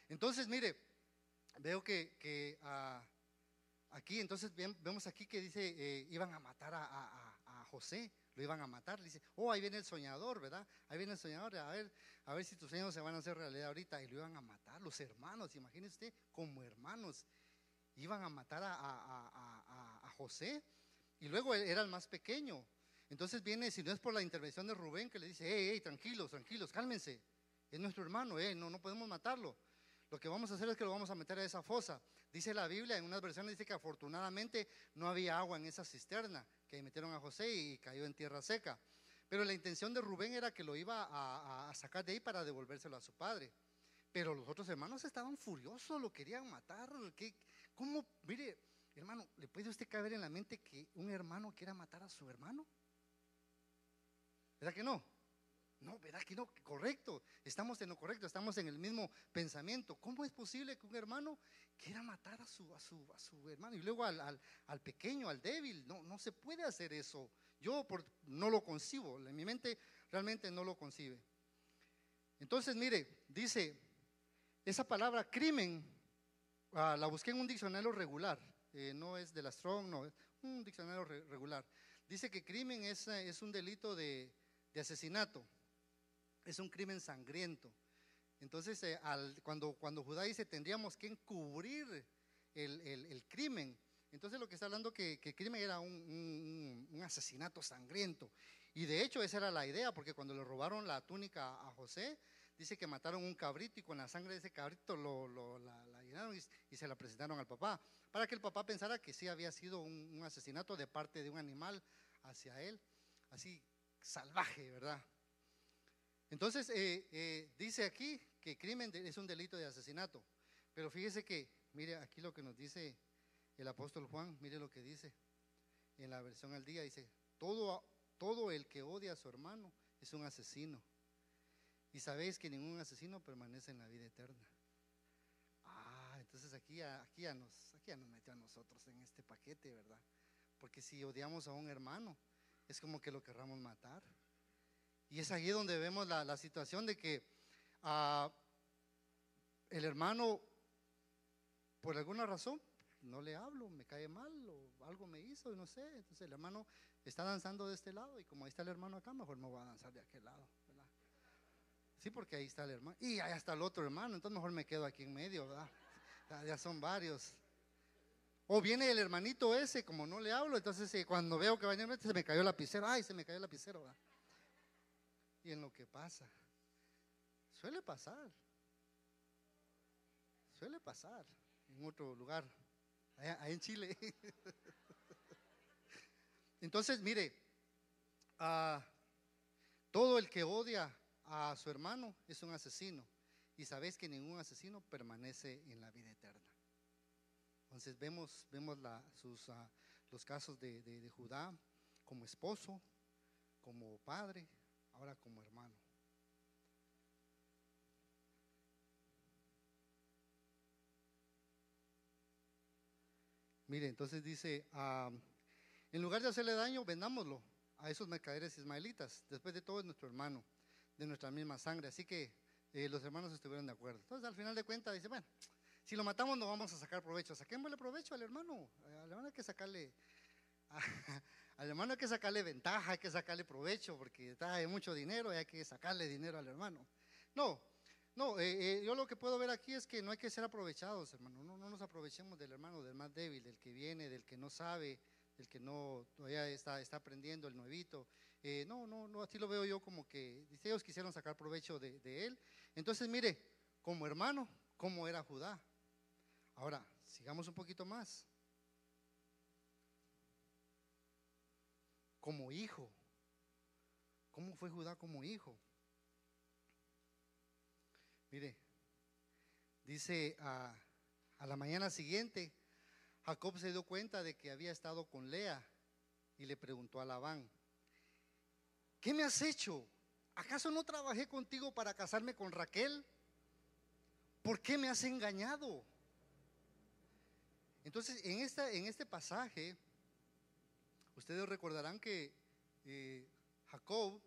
Entonces, mire, veo que, ah, aquí, entonces vemos aquí que dice, eh, iban a matar a, a, José, lo iban a matar. Dice, oh, ahí viene el soñador, ¿verdad? Ahí viene el soñador, a ver, a ver si tus sueños se van a hacer realidad ahorita. Y lo iban a matar, los hermanos, imagínese usted, como hermanos iban a matar a, José y luego él era el más pequeño. Entonces viene, si no es por la intervención de Rubén, que le dice, hey, hey, tranquilos, tranquilos, cálmense, es nuestro hermano, eh, no, no podemos matarlo. Lo que vamos a hacer es que lo vamos a meter a esa fosa. Dice la Biblia, en unas versiones dice que afortunadamente no había agua en esa cisterna que metieron a José y cayó en tierra seca. Pero la intención de Rubén era que lo iba a, sacar de ahí para devolvérselo a su padre. Pero los otros hermanos estaban furiosos, lo querían matar. ¿Qué, ¿Cómo? Mire, hermano, ¿le puede usted caber en la mente que un hermano quiera matar a su hermano? ¿Verdad que no? No, ¿verdad que no? Correcto. Estamos en lo correcto, estamos en el mismo pensamiento. ¿Cómo es posible que un hermano quiera matar a su, a su, a su hermano? Y luego al, al, pequeño, al débil. No, no se puede hacer eso. Yo por, no lo concibo. En mi mente realmente no lo concibe. Entonces, mire, dice, esa palabra crimen Ah, la busqué en un diccionario regular, eh, no es de la Strong, no, es un diccionario regular. Dice que crimen es, es un delito de, de, asesinato, es un crimen sangriento. Entonces, eh, cuando, cuando Judá dice tendríamos que encubrir el, crimen, entonces lo que está hablando que, que el crimen era un, un, un, asesinato sangriento. Y de hecho esa era la idea, porque cuando le robaron la túnica a José, dice que mataron un cabrito y con la sangre de ese cabrito lo, la, llenaron y, se la presentaron al papá, para que el papá pensara que sí había sido un, asesinato de parte de un animal hacia él, así salvaje, ¿verdad? Entonces, eh, eh, dice aquí que crimen es un delito de asesinato, pero fíjese que, mire aquí lo que nos dice el apóstol Juan, mire lo que dice en la versión al día, dice, todo, todo el que odia a su hermano es un asesino. Y sabéis que ningún asesino permanece en la vida eterna. Ah, entonces aquí, aquí, ya nos, aquí nos metió a nosotros en este paquete, ¿verdad? Porque si odiamos a un hermano, es como que lo querramos matar. Y es ahí donde vemos la, situación de que ah, el hermano, por alguna razón, no le hablo, me cae mal o algo me hizo, no sé. Entonces el hermano está danzando de este lado y como ahí está el hermano acá, mejor me voy a danzar de aquel lado. Sí, porque ahí está el hermano. Y ahí está el otro hermano, entonces mejor me quedo aquí en medio, ¿verdad? Ya, son varios. O viene el hermanito ese, como no le hablo, entonces eh, cuando veo que va a venir, se me cayó el lapicero. Ay, se me cayó el lapicero, ¿verdad? Y en lo que pasa, suele pasar. Suele pasar en otro lugar, allá, en Chile. Entonces, mire, ah, todo el que odia a su hermano es un asesino. Y sabéis que ningún asesino permanece en la vida eterna. Entonces vemos, vemos sus, ah, los casos de, de Judá como esposo, como padre, ahora como hermano. Mire, entonces dice, ah, en lugar de hacerle daño, vendámoslo a esos mercaderes ismaelitas. Después de todo es nuestro hermano de nuestra misma sangre. Así que eh, los hermanos estuvieron de acuerdo. Entonces, al final de cuentas, dice, bueno, si lo matamos no vamos a sacar provecho. Saquémosle provecho al hermano. Al hermano hay que sacarle, al hermano hay que sacarle ventaja, hay que sacarle provecho, porque trae mucho dinero y hay que sacarle dinero al hermano. No, no, eh, eh, yo lo que puedo ver aquí es que no hay que ser aprovechados, hermano. No, no nos aprovechemos del hermano, del más débil, del que viene, del que no sabe, del que no todavía está, está aprendiendo, el nuevito. Eh, no, no, no, así lo veo yo como que ellos quisieron sacar provecho de, él. Entonces, mire, como hermano, ¿cómo era Judá? Ahora, sigamos un poquito más. Como hijo. ¿Cómo fue Judá como hijo? Mire, dice a, la mañana siguiente, Jacob se dio cuenta de que había estado con Lea y le preguntó a Labán, ¿qué me has hecho? ¿Acaso no trabajé contigo para casarme con Raquel? ¿Por qué me has engañado? Entonces, en, esta, en este pasaje Ustedes recordarán que eh, Jacob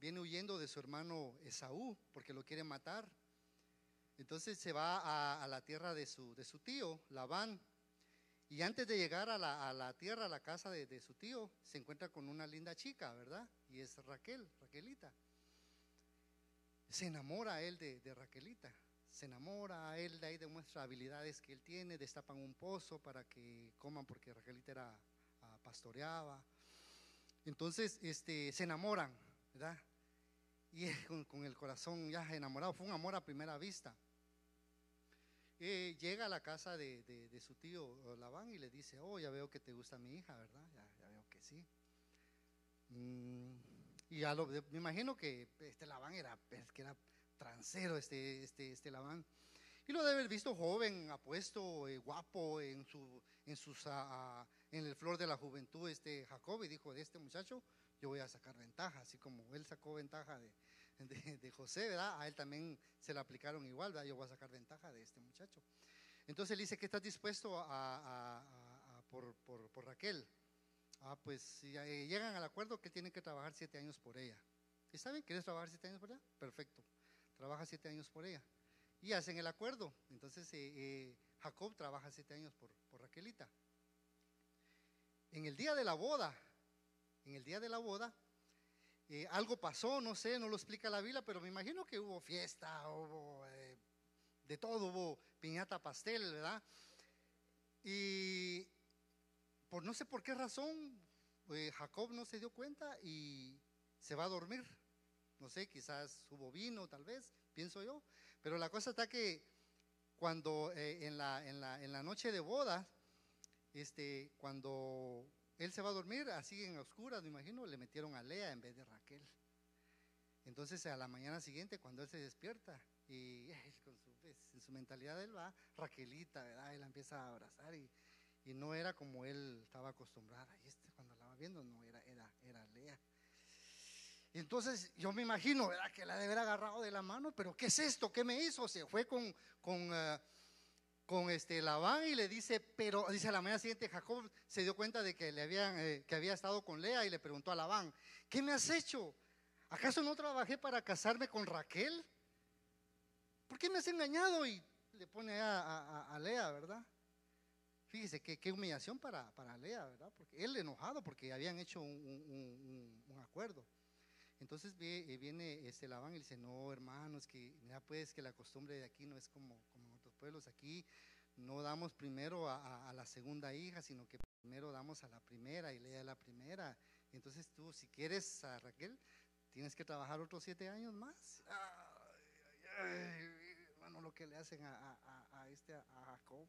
viene huyendo de su hermano Esaú porque lo quiere matar. Entonces se va a, la tierra de su, de su, tío, Labán. Y antes de llegar a la, tierra, a la casa de, su tío, se encuentra con una linda chica, ¿verdad? Y es Raquel, Raquelita. Se enamora él de, de Raquelita se enamora a él, de ahí demuestra habilidades que él tiene, destapan un pozo para que coman porque Raquelita era pastoreaba. Entonces, este, se enamoran, ¿verdad? Y con, el corazón ya enamorado, fue un amor a primera vista. Eh, llega a la casa de, su tío Labán y le dice, oh, ya veo que te gusta mi hija, ¿verdad? Ya, veo que sí. Mm, y ya lo, me imagino que este Labán era, que era transero este, este, este Labán. Y lo debe haber visto joven, apuesto, eh, guapo, en, su, en, sus, en el flor de la juventud, este Jacob, y dijo, de este muchacho yo voy a sacar ventaja, así como él sacó ventaja de, de, José, ¿verdad? A él también se le aplicaron igual, ¿verdad? Yo voy a sacar ventaja de este muchacho. Entonces él dice que estás dispuesto a, por, por, por, Raquel. Ah, pues eh, llegan al acuerdo que tienen que trabajar siete años por ella. ¿Está bien? ¿Quieres trabajar siete años por ella? Perfecto trabaja siete años por ella. Y hacen el acuerdo. Entonces eh, eh, Jacob trabaja siete años por, Raquelita. En el día de la boda, en el día de la boda, eh, algo pasó, no sé, no lo explica la Biblia, pero me imagino que hubo fiesta, hubo de todo, hubo piñata pastel, ¿verdad? Y por no sé por qué razón, Jacob no se dio cuenta y se va a dormir. No sé, quizás hubo vino, tal vez, pienso yo. Pero la cosa está que cuando eh, en, la, en, la, en, la, noche de boda, este, cuando él se va a dormir, así en oscuras, me imagino, le metieron a Lea en vez de Raquel. Entonces a la mañana siguiente, cuando él se despierta, y con su, pues, en su mentalidad él va, Raquelita, ¿verdad? Él la empieza a abrazar y, y no era como él estaba acostumbrado. Y este cuando la va viendo, no, era, era, era Lea. Y entonces yo me imagino, ¿verdad? Que la debe haber agarrado de la mano, pero ¿qué es esto? ¿Qué me hizo? Se fue con, con, eh, con este Labán y le dice, pero dice a la mañana siguiente Jacob se dio cuenta de que, le habían, eh, que había estado con Lea y le preguntó a Labán, ¿qué me has hecho? ¿Acaso no trabajé para casarme con Raquel? ¿Por qué me has engañado? Y le pone a, a, Lea, ¿verdad? Fíjese qué, humillación para, para, Lea, ¿verdad? Porque él enojado porque habían hecho un, un, acuerdo. Entonces eh, viene este Labán y dice, no hermano, es que ya pues que la costumbre de aquí no es como, pueblos, aquí no damos primero a, la segunda hija, sino que primero damos a la primera y lea a la primera. Entonces tú, si quieres a Raquel, tienes que trabajar otros siete años más. hermano, lo que le hacen a, este, a Jacob.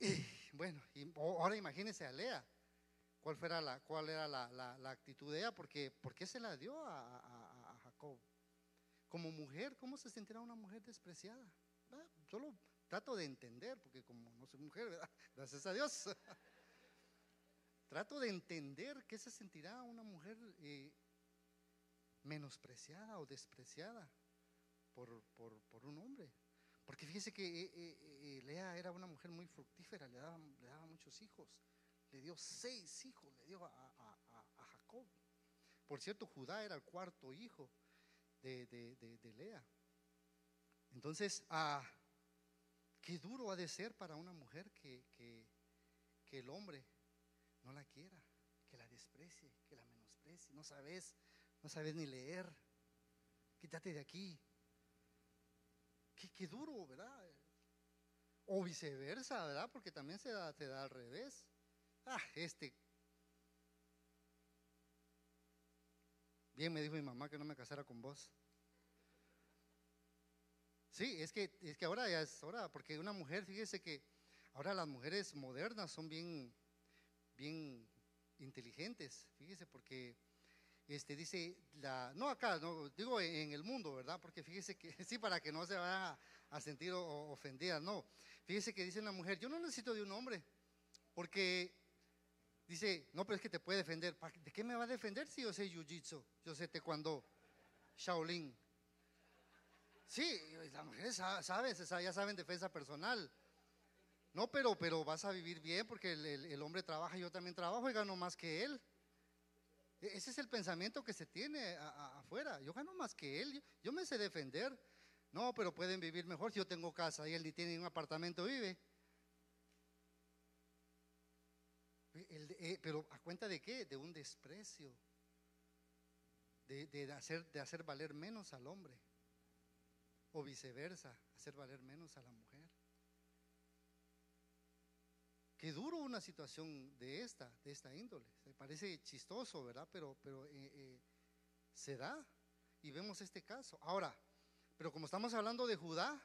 Y, bueno, y ahora imagínese a Lea cuál, fuera la, cuál era la, la, actitud de ella, porque ¿por qué se la dio a, Jacob? Como mujer, ¿cómo se sentirá una mujer despreciada? Solo trato de entender, porque como no soy mujer, ¿verdad? gracias a Dios. trato de entender qué se sentirá una mujer eh, menospreciada o despreciada por, por, por, un hombre. Porque fíjese que eh, eh, Lea era una mujer muy fructífera, le daba, le daba muchos hijos le dio seis hijos, le dio a, Jacob. Por cierto, Judá era el cuarto hijo de, Lea. Entonces, ah, qué duro ha de ser para una mujer que, que, el hombre no la quiera, que la desprecie, que la menosprecie. No sabes, no sabes ni leer. Quítate de aquí. Qué, qué duro, ¿verdad? O viceversa, ¿verdad? Porque también se da, se da al revés ah, este. Bien me dijo mi mamá que no me casara con vos. Sí, es que, es que ahora ya es hora, porque una mujer, fíjese que ahora las mujeres modernas son bien, bien inteligentes, fíjese, porque este dice la, no acá, no, digo en, el mundo, ¿verdad? Porque fíjese que, sí, para que no se vaya a, sentir ofendida, no. Fíjese que dice una mujer, yo no necesito de un hombre, porque Dice, no, pero es que te puede defender. ¿De qué me va a defender si yo sé jiu-jitsu? Yo sé taekwondo, Shaolin. Sí, las mujeres saben, ya saben defensa personal. no, pero, pero vas a vivir bien porque el, hombre trabaja, yo también trabajo y gano más que él. E, ese es el pensamiento que se tiene afuera. Yo gano más que él, yo, me sé defender. No, pero pueden vivir mejor si yo tengo casa y él ni tiene un apartamento, vive. Eh, pero a cuenta de qué? De un desprecio, de, hacer, de hacer valer menos al hombre, o viceversa, hacer valer menos a la mujer. Qué duro una situación de esta, de esta índole. Se parece chistoso, ¿verdad? Pero, pero eh, eh, se da y vemos este caso. Ahora, pero como estamos hablando de Judá,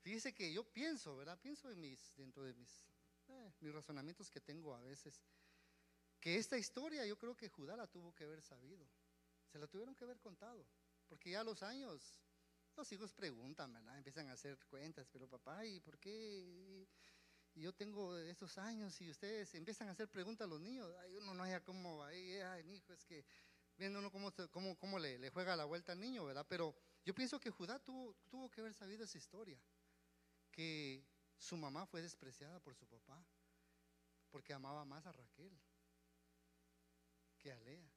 fíjese que yo pienso, ¿verdad? Pienso en dentro de mis, eh, mis razonamientos que tengo a veces, que esta historia yo creo que Judá la tuvo que haber sabido, se la tuvieron que haber contado, porque ya los años los hijos preguntan, ¿verdad? Empiezan a hacer cuentas, pero papá, ¿y por qué? Y yo tengo estos años y ustedes empiezan a hacer preguntas a los niños, ay, uno no haya cómo, ay, ay, hijo, es que viendo uno cómo, cómo, cómo le, le, juega la vuelta al niño, ¿verdad? Pero yo pienso que Judá tuvo, tuvo que haber sabido esa historia, que su mamá fue despreciada por su papá, porque amaba más a Raquel que a Lea.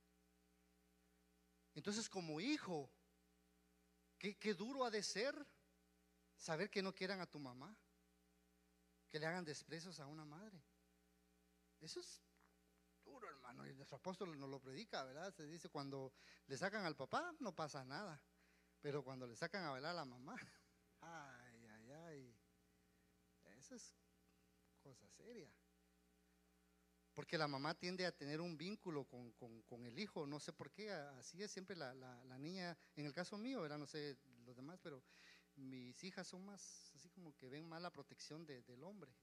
Entonces, como hijo, qué, qué duro ha de ser saber que no quieran a tu mamá, que le hagan desprecios a una madre. Eso es duro, hermano. Y nuestro apóstol nos lo predica, ¿verdad? Se dice, cuando le sacan al papá, no pasa nada. Pero cuando le sacan a bailar a la mamá, ay. Es cosa seria. Porque la mamá tiende a tener un vínculo con, el hijo, no sé por qué, así es siempre la, niña, en el caso mío, era no sé los demás, pero mis hijas son más, así como que ven más la protección del hombre.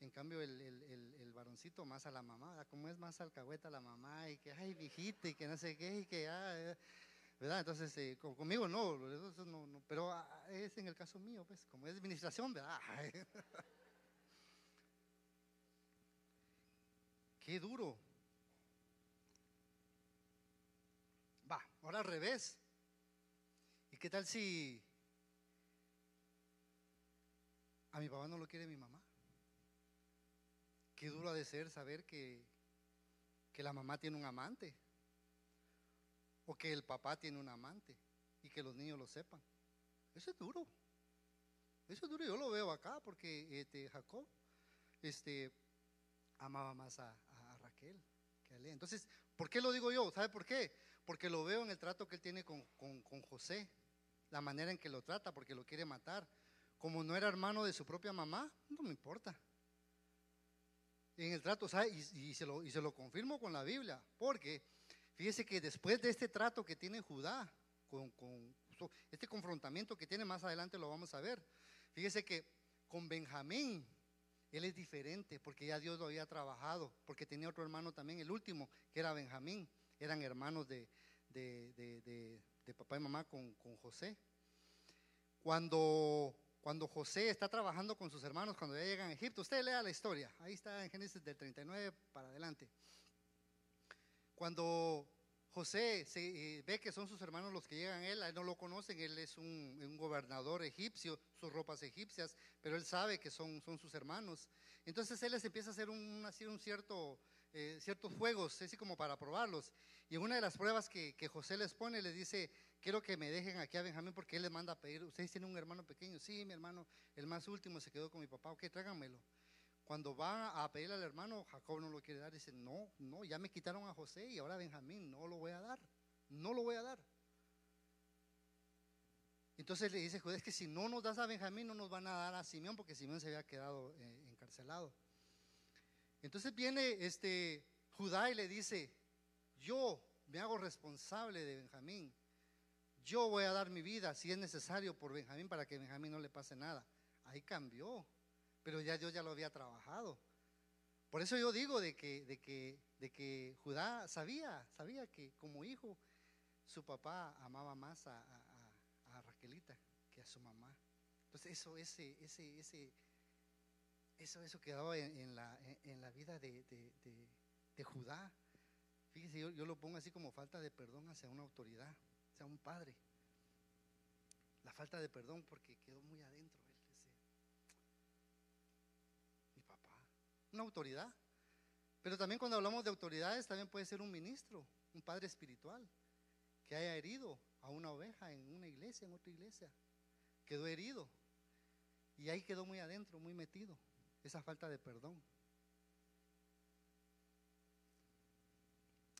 En cambio, el, el, varoncito más a la mamá, como es más alcahueta la mamá, y que, ay, viejita, y que no sé qué, y que, ah, ¿verdad? Entonces, eh, conmigo no, no, no, pero ah, es en el caso mío, pues, como es administración, ¿verdad? Qué duro. Va, ahora al revés. ¿Y qué tal si a mi papá no lo quiere mi mamá? Qué duro ha de ser saber que, que la mamá tiene un amante o que el papá tiene un amante y que los niños lo sepan. Eso es duro. Eso es duro. Yo lo veo acá porque este, Jacob este, amaba más a, Raquel que a Lea. Entonces, ¿por qué lo digo yo? ¿Sabe por qué? Porque lo veo en el trato que él tiene con, José, la manera en que lo trata, porque lo quiere matar. Como no era hermano de su propia mamá, no me importa. En el trato, ¿sabe? Y, se lo, y se lo confirmo con la Biblia, porque Fíjese que después de este trato que tiene Judá, con, este confrontamiento que tiene más adelante lo vamos a ver. Fíjese que con Benjamín, él es diferente porque ya Dios lo había trabajado, porque tenía otro hermano también, el último, que era Benjamín. Eran hermanos de, papá y mamá con, José. Cuando, cuando José está trabajando con sus hermanos, cuando ya llegan a Egipto, usted lea la historia, ahí está en Génesis del 39 para adelante. Cuando José se, eh, ve que son sus hermanos los que llegan a él, a él no lo conocen, él es un, gobernador egipcio, sus ropas egipcias, pero él sabe que son, son sus hermanos. Entonces él les empieza a hacer un, un cierto, eh, ciertos juegos, así como para probarlos. Y en una de las pruebas que, que José les pone, les dice, quiero que me dejen aquí a Benjamín porque él les manda a pedir, ustedes tienen un hermano pequeño, sí, mi hermano, el más último se quedó con mi papá, ok, tráiganmelo. Cuando va a pedirle al hermano, Jacob no lo quiere dar. Dice, no, no, ya me quitaron a José y ahora Benjamín, no lo voy a dar. No lo voy a dar. Entonces le dice, es que si no nos das a Benjamín, no nos van a dar a Simeón, porque Simeón se había quedado eh, encarcelado. Entonces viene este Judá y le dice, yo me hago responsable de Benjamín. Yo voy a dar mi vida, si es necesario, por Benjamín, para que Benjamín no le pase nada. Ahí cambió pero ya Dios ya lo había trabajado. Por eso yo digo de que, de que, de que Judá sabía, sabía que como hijo su papá amaba más a, Raquelita que a su mamá. Entonces eso, ese, ese, eso, eso quedaba en, la, en la, vida de, Judá. Fíjese, yo, yo, lo pongo así como falta de perdón hacia una autoridad, hacia un padre. La falta de perdón porque quedó muy adentro. Una autoridad. Pero también cuando hablamos de autoridades, también puede ser un ministro, un padre espiritual, que haya herido a una oveja en una iglesia, en otra iglesia. Quedó herido. Y ahí quedó muy adentro, muy metido, esa falta de perdón.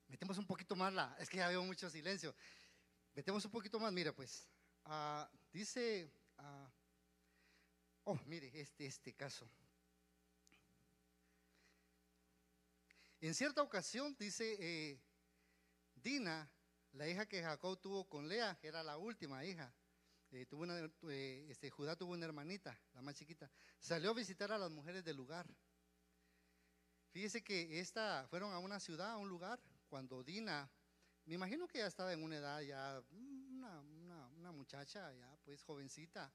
Metemos un poquito más la, es que ya veo mucho silencio. Metemos un poquito más, mira pues, ah, dice, ah, oh, mire, este, este caso. En cierta ocasión, dice eh, Dina, la hija que Jacob tuvo con Lea, era la última hija. Eh, una, eh, este, Judá tuvo una hermanita, la más chiquita. Salió a visitar a las mujeres del lugar. Fíjese que esta, fueron a una ciudad, a un lugar, cuando Dina, me imagino que ya estaba en una edad ya, una, una muchacha ya, pues jovencita,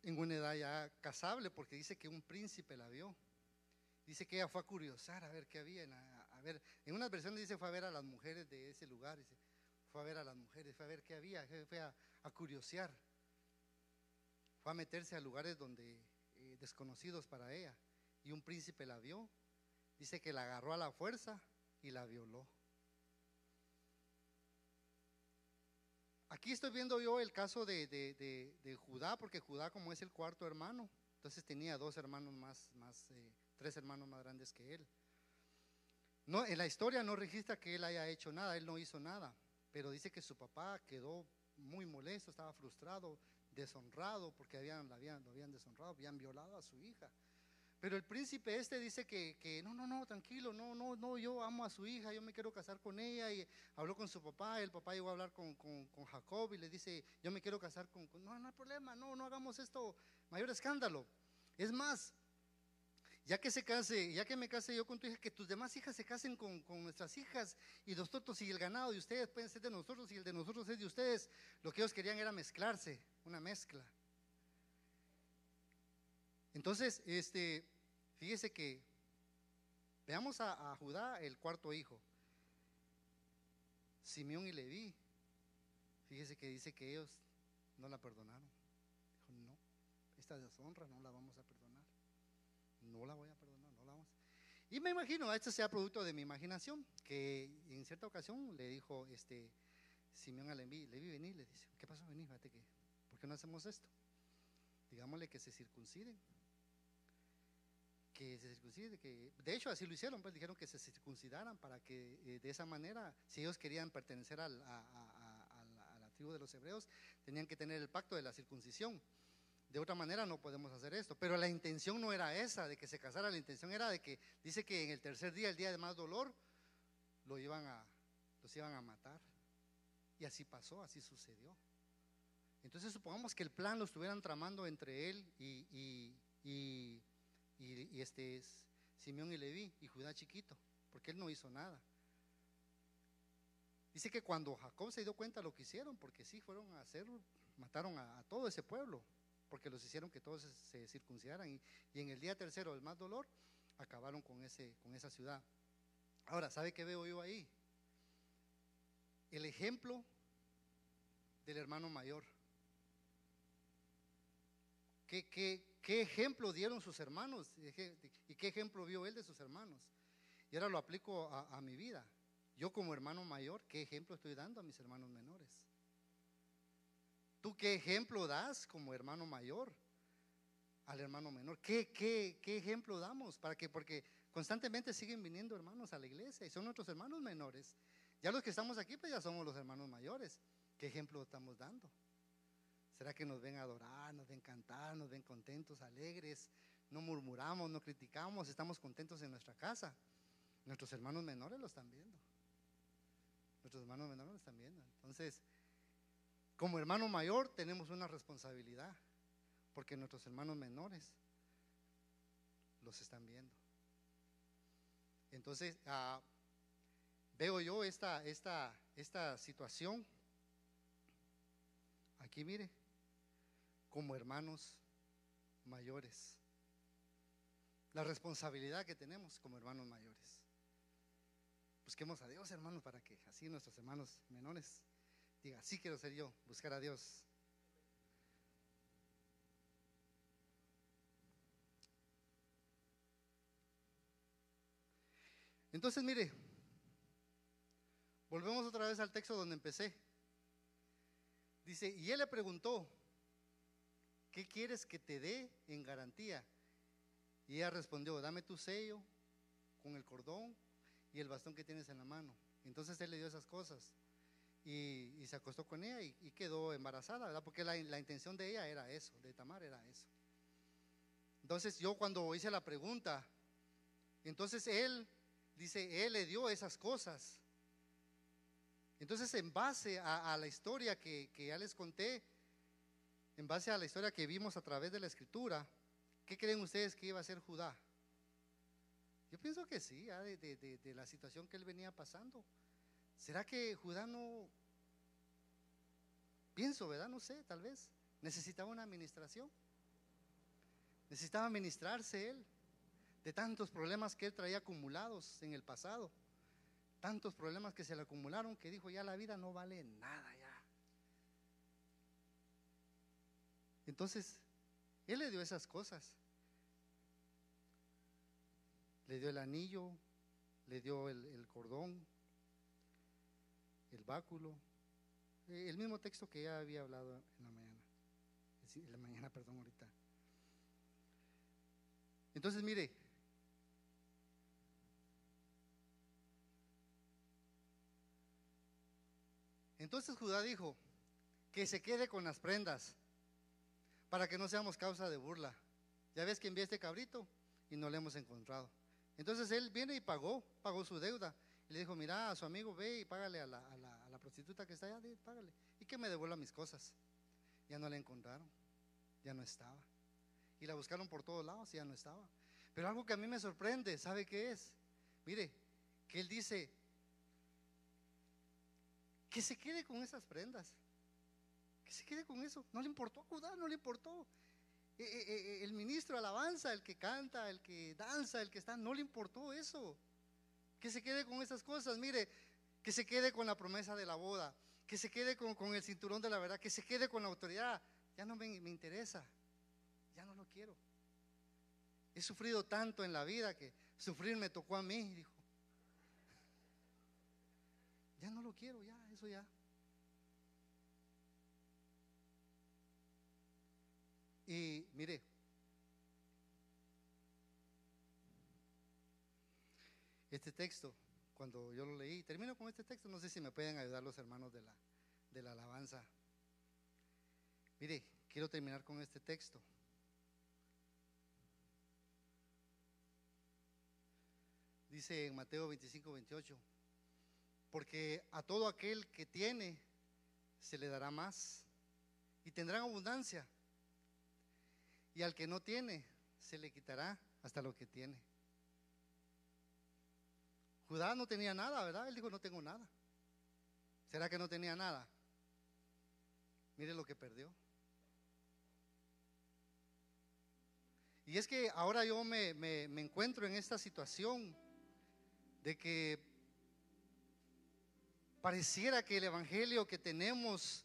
en una edad ya casable, porque dice que un príncipe la vio. Dice que ella fue a curiosar a ver qué había. A, ver, en unas versiones dice fue a ver a las mujeres de ese lugar. Fue a ver a las mujeres, fue a ver qué había, fue a, a curiosear. Fue a meterse a lugares donde eh, desconocidos para ella. Y un príncipe la vio. Dice que la agarró a la fuerza y la violó. Aquí estoy viendo yo el caso de, de, de, Judá, porque Judá como es el cuarto hermano, entonces tenía dos hermanos más, más eh, tres hermanos más grandes que él. No, en la historia no registra que él haya hecho nada, él no hizo nada, pero dice que su papá quedó muy molesto, estaba frustrado, deshonrado, porque habían, lo, habían, lo habían deshonrado, habían violado a su hija. Pero el príncipe este dice que, que, no, no, no, tranquilo, no, no, no, yo amo a su hija, yo me quiero casar con ella. Y habló con su papá, el papá llegó a hablar con, con, con Jacob y le dice, yo me quiero casar con, No, no hay problema, no, no hagamos esto, mayor escándalo. Es más, ya que se case, ya que me case yo con tu hija, que tus demás hijas se casen con, con, nuestras hijas y nosotros y el ganado de ustedes pueden ser de nosotros y el de nosotros es de ustedes. Lo que ellos querían era mezclarse, una mezcla. Entonces, este, fíjese que veamos a, Judá, el cuarto hijo, Simeón y Leví. Fíjese que dice que ellos no la perdonaron. Dijo, no, esta deshonra no la vamos a perdonar no la voy a perdonar, no la vamos. Y me imagino, esto sea producto de mi imaginación, que en cierta ocasión le dijo este Simeón a Levi, Levi, vení, le dice, ¿qué pasó? Vení, fíjate que, ¿por qué no hacemos esto? Digámosle que se circunciden. Que se circunciden, que de hecho así lo hicieron, pues dijeron que se circuncidaran para que eh, de esa manera, si ellos querían pertenecer a, a la tribu de los hebreos, tenían que tener el pacto de la circuncisión. De otra manera no podemos hacer esto. Pero la intención no era esa, de que se casara, la intención era de que, dice que en el tercer día, el día de más dolor, lo iban a, los iban a matar. Y así pasó, así sucedió. Entonces supongamos que el plan lo estuvieran tramando entre él y, este es Simeón y Leví y Judá chiquito, porque él no hizo nada. Dice que cuando Jacob se dio cuenta lo que hicieron, porque sí fueron a hacer, mataron a todo ese pueblo, porque los hicieron que todos se circuncidaran y, en el día tercero, el más dolor, acabaron con, ese, con esa ciudad. Ahora, ¿sabe qué veo yo ahí? El ejemplo del hermano mayor. ¿Qué, ejemplo dieron sus hermanos? ¿Y qué ejemplo vio él de sus hermanos? Y ahora lo aplico a mi vida. Yo como hermano mayor, ¿qué ejemplo estoy dando a mis hermanos menores? ¿Tú qué ejemplo das como hermano mayor al hermano menor? ¿Qué, qué, qué ejemplo damos? ¿Para que Porque constantemente siguen viniendo hermanos a la iglesia y son nuestros hermanos menores. Ya los que estamos aquí, pues ya somos los hermanos mayores. ¿Qué ejemplo estamos dando? ¿Será que nos ven adorar, nos ven cantar, nos ven contentos, alegres? No murmuramos, no criticamos, estamos contentos en nuestra casa. Nuestros hermanos menores lo están viendo. Nuestros hermanos menores lo están viendo. Entonces, como hermano mayor tenemos una responsabilidad, porque nuestros hermanos menores los están viendo. Entonces, ah, veo yo esta, esta, esta situación, aquí mire, como hermanos mayores. La responsabilidad que tenemos como hermanos mayores. Busquemos a Dios, hermanos, para que así nuestros hermanos menores Diga, sí quiero ser yo, buscar a Dios. Entonces, mire, volvemos otra vez al texto donde empecé. Dice, y él le preguntó, ¿qué quieres que te dé en garantía? Y ella respondió, dame tu sello con el cordón y el bastón que tienes en la mano. Entonces él le dio esas cosas y, se acostó con ella y, quedó embarazada, ¿verdad? Porque la, la, intención de ella era eso, de Tamar era eso. Entonces yo cuando hice la pregunta, entonces él, dice, él le dio esas cosas. Entonces en base a, la historia que, ya les conté, en base a la historia que vimos a través de la escritura, ¿qué creen ustedes que iba a ser Judá? Yo pienso que sí, de, de la situación que él venía pasando. ¿Será que Judá no, pienso, ¿verdad? No sé, tal vez, necesitaba una administración? Necesitaba administrarse él de tantos problemas que él traía acumulados en el pasado. Tantos problemas que se le acumularon que dijo, ya la vida no vale nada ya. Entonces, él le dio esas cosas. Le dio el anillo, le dio el, el cordón, el báculo, eh, el mismo texto que ya había hablado en la mañana, en la mañana, perdón, ahorita. Entonces, mire, entonces Judá dijo, que se quede con las prendas, para que no seamos causa de burla. Ya ves que envié este cabrito y no le hemos encontrado. Entonces él viene y pagó, pagó su deuda le dijo, mira, a su amigo ve y págale a la, prostituta que está allá, págale. Y que me devuelva mis cosas. Ya no la encontraron, ya no estaba. Y la buscaron por todos lados y ya no estaba. Pero algo que a mí me sorprende, ¿sabe qué es? Mire, que él dice, que se quede con esas prendas. Que se quede con eso. No le importó Judá, no le importó. Eh, eh, eh, el ministro alabanza, el que canta, el que danza, el que está, no le importó eso que se quede con esas cosas, mire, que se quede con la promesa de la boda, que se quede con, el cinturón de la verdad, que se quede con la autoridad. Ya no me, interesa, ya no lo quiero. He sufrido tanto en la vida que sufrir me tocó a mí, dijo. Ya no lo quiero, ya, eso ya. Y mire, este texto, cuando yo lo leí, termino con este texto, no sé si me pueden ayudar los hermanos de la, de la alabanza. Mire, quiero terminar con este texto. Dice en Mateo 25, 28, porque a todo aquel que tiene se le dará más y tendrá abundancia, y al que no tiene se le quitará hasta lo que tiene. No tenía nada, ¿verdad? Él dijo, no tengo nada. ¿Será que no tenía nada? Mire lo que perdió. Y es que ahora yo me, me, encuentro en esta situación de que pareciera que el Evangelio que tenemos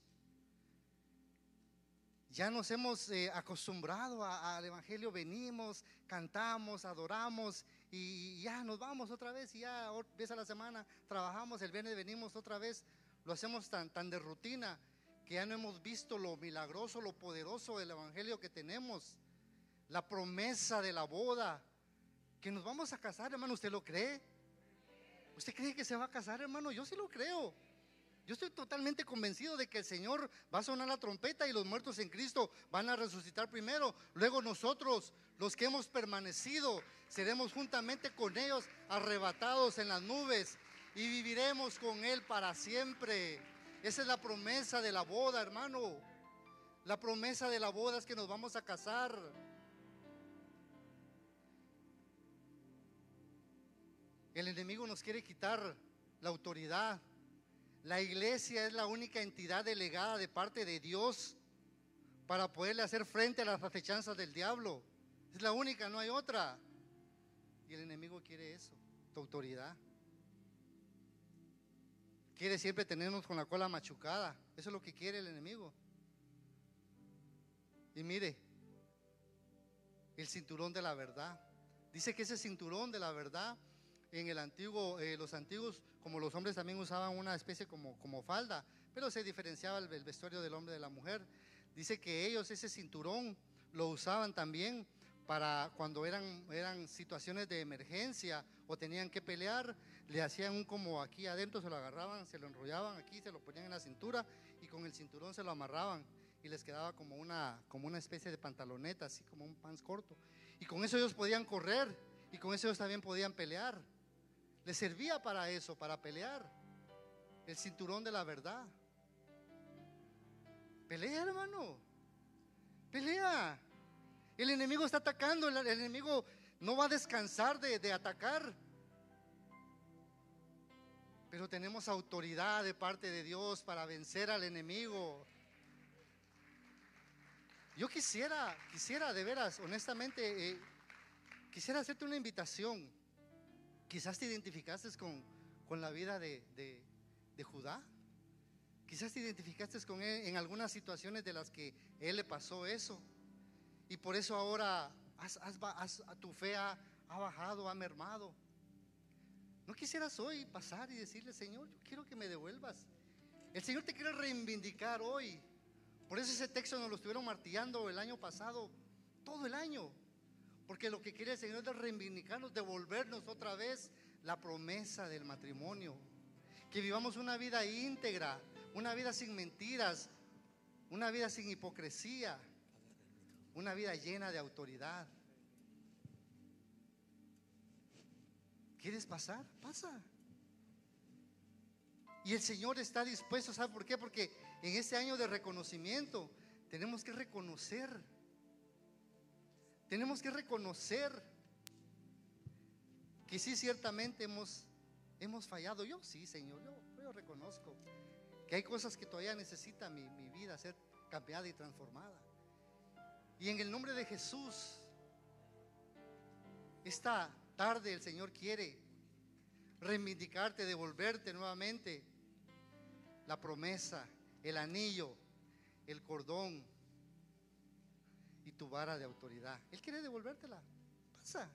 ya nos hemos eh, acostumbrado al Evangelio, venimos, cantamos, adoramos y ya nos vamos otra vez y ya empieza la semana, trabajamos, el viernes venimos otra vez, lo hacemos tan, tan de rutina que ya no hemos visto lo milagroso, lo poderoso del Evangelio que tenemos, la promesa de la boda, que nos vamos a casar, hermano, ¿usted lo cree? ¿Usted cree que se va a casar, hermano? Yo sí lo creo. Yo estoy totalmente convencido de que el Señor va a sonar la trompeta y los muertos en Cristo van a resucitar primero. Luego nosotros, los que hemos permanecido, seremos juntamente con ellos arrebatados en las nubes y viviremos con Él para siempre. Esa es la promesa de la boda, hermano. La promesa de la boda es que nos vamos a casar. El enemigo nos quiere quitar la autoridad, la iglesia es la única entidad delegada de parte de Dios para poderle hacer frente a las acechanzas del diablo. Es la única, no hay otra. Y el enemigo quiere eso, tu autoridad. Quiere siempre tenernos con la cola machucada. Eso es lo que quiere el enemigo. Y mire, el cinturón de la verdad. Dice que ese cinturón de la verdad, en el antiguo, eh, los antiguos, como los hombres también usaban una especie como, como falda, pero se diferenciaba el, el vestuario del hombre de la mujer. Dice que ellos ese cinturón lo usaban también para cuando eran, eran situaciones de emergencia o tenían que pelear, le hacían un como aquí adentro, se lo agarraban, se lo enrollaban aquí, se lo ponían en la cintura y con el cinturón se lo amarraban y les quedaba como una, como una especie de pantaloneta, así como un pants corto. Y con eso ellos podían correr y con eso ellos también podían pelear. Les servía para eso, para pelear. El cinturón de la verdad. Pelea, hermano. Pelea. El enemigo está atacando, el, enemigo no va a descansar de, de atacar. Pero tenemos autoridad de parte de Dios para vencer al enemigo. Yo quisiera, quisiera de veras, honestamente, eh, quisiera hacerte una invitación. Quizás te identificaste con, con la vida de, de, Judá. Quizás te identificaste con él en algunas situaciones de las que él le pasó eso. Y por eso ahora has- tu fe ha, ha bajado, ha mermado. ¿No quisieras hoy pasar y decirle, Señor, yo quiero que me devuelvas? El Señor te quiere reivindicar hoy. Por eso ese texto nos lo estuvieron martillando el año pasado, todo el año. Porque lo que quiere el Señor es reivindicarnos, devolvernos otra vez la promesa del matrimonio. Que vivamos una vida íntegra, una vida sin mentiras, una vida sin hipocresía, una vida llena de autoridad. ¿Quieres pasar? Pasa. Y el Señor está dispuesto, ¿sabe por qué? Porque en este año de reconocimiento tenemos que reconocer, tenemos que reconocer que sí, ciertamente hemos, hemos fallado. Yo sí, Señor, yo, yo reconozco que hay cosas que todavía necesita mi, mi vida ser cambiada y transformada. Y en el nombre de Jesús, esta tarde el Señor quiere reivindicarte, devolverte nuevamente la promesa, el anillo, el cordón y tu vara de autoridad. Él quiere devolvértela. Pasa.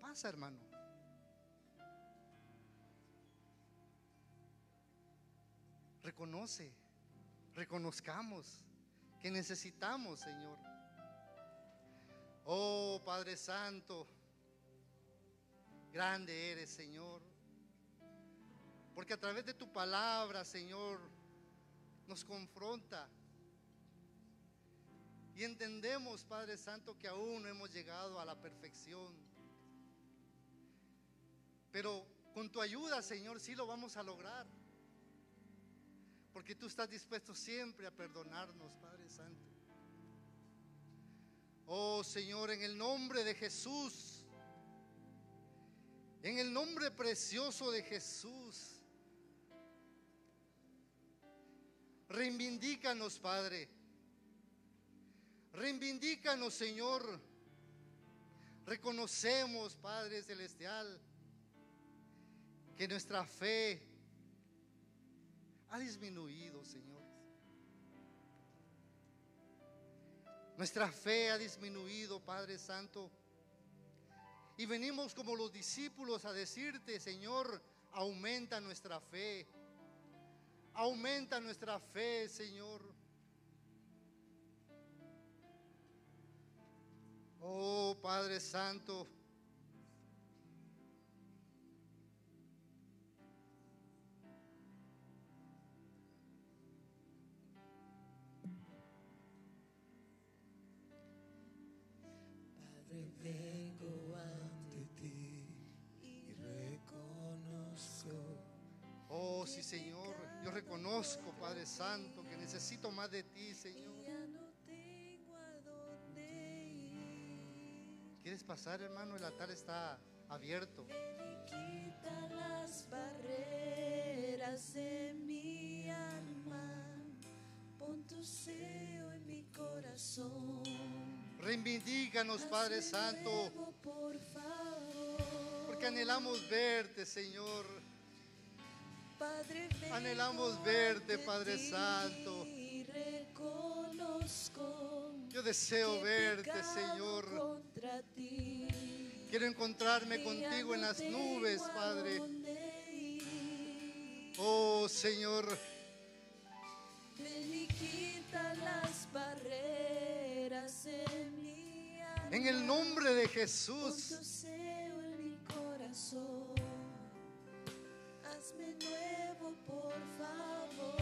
Pasa, hermano. Reconoce, reconozcamos que necesitamos, Señor. Oh Padre Santo, grande eres, Señor. Porque a través de tu palabra, Señor, nos confronta. Y entendemos, Padre Santo, que aún no hemos llegado a la perfección. Pero con tu ayuda, Señor, sí lo vamos a lograr. Porque tú estás dispuesto siempre a perdonarnos, Padre Santo. Oh Señor, en el nombre de Jesús, en el nombre precioso de Jesús, reivindícanos, Padre. Reivindícanos, Señor. Reconocemos, Padre Celestial, que nuestra fe ha disminuido, Señor. Nuestra fe ha disminuido, Padre Santo. Y venimos como los discípulos a decirte, Señor, aumenta nuestra fe. Aumenta nuestra fe, Señor. Oh Padre Santo. Padre, vengo ante ti y reconozco Oh sí, Señor. Yo reconozco, Padre Santo, que necesito más de ti, Señor. ¿Quieres pasar, hermano? El altar está abierto. Ven y quita las barreras de mi alma. Pon tu sello en mi corazón. Reivindícanos, Padre Hazme Santo, nuevo, por favor. porque anhelamos verte, Señor. Padre, Anhelamos verte, Padre Santo. y reconozco Yo deseo verte, Señor. Quiero encontrarme contigo en las nubes, Padre. Oh Señor, Ven y quita las barreras en mi en el nombre de Jesús. en mi corazón. Hazme nuevo, por favor.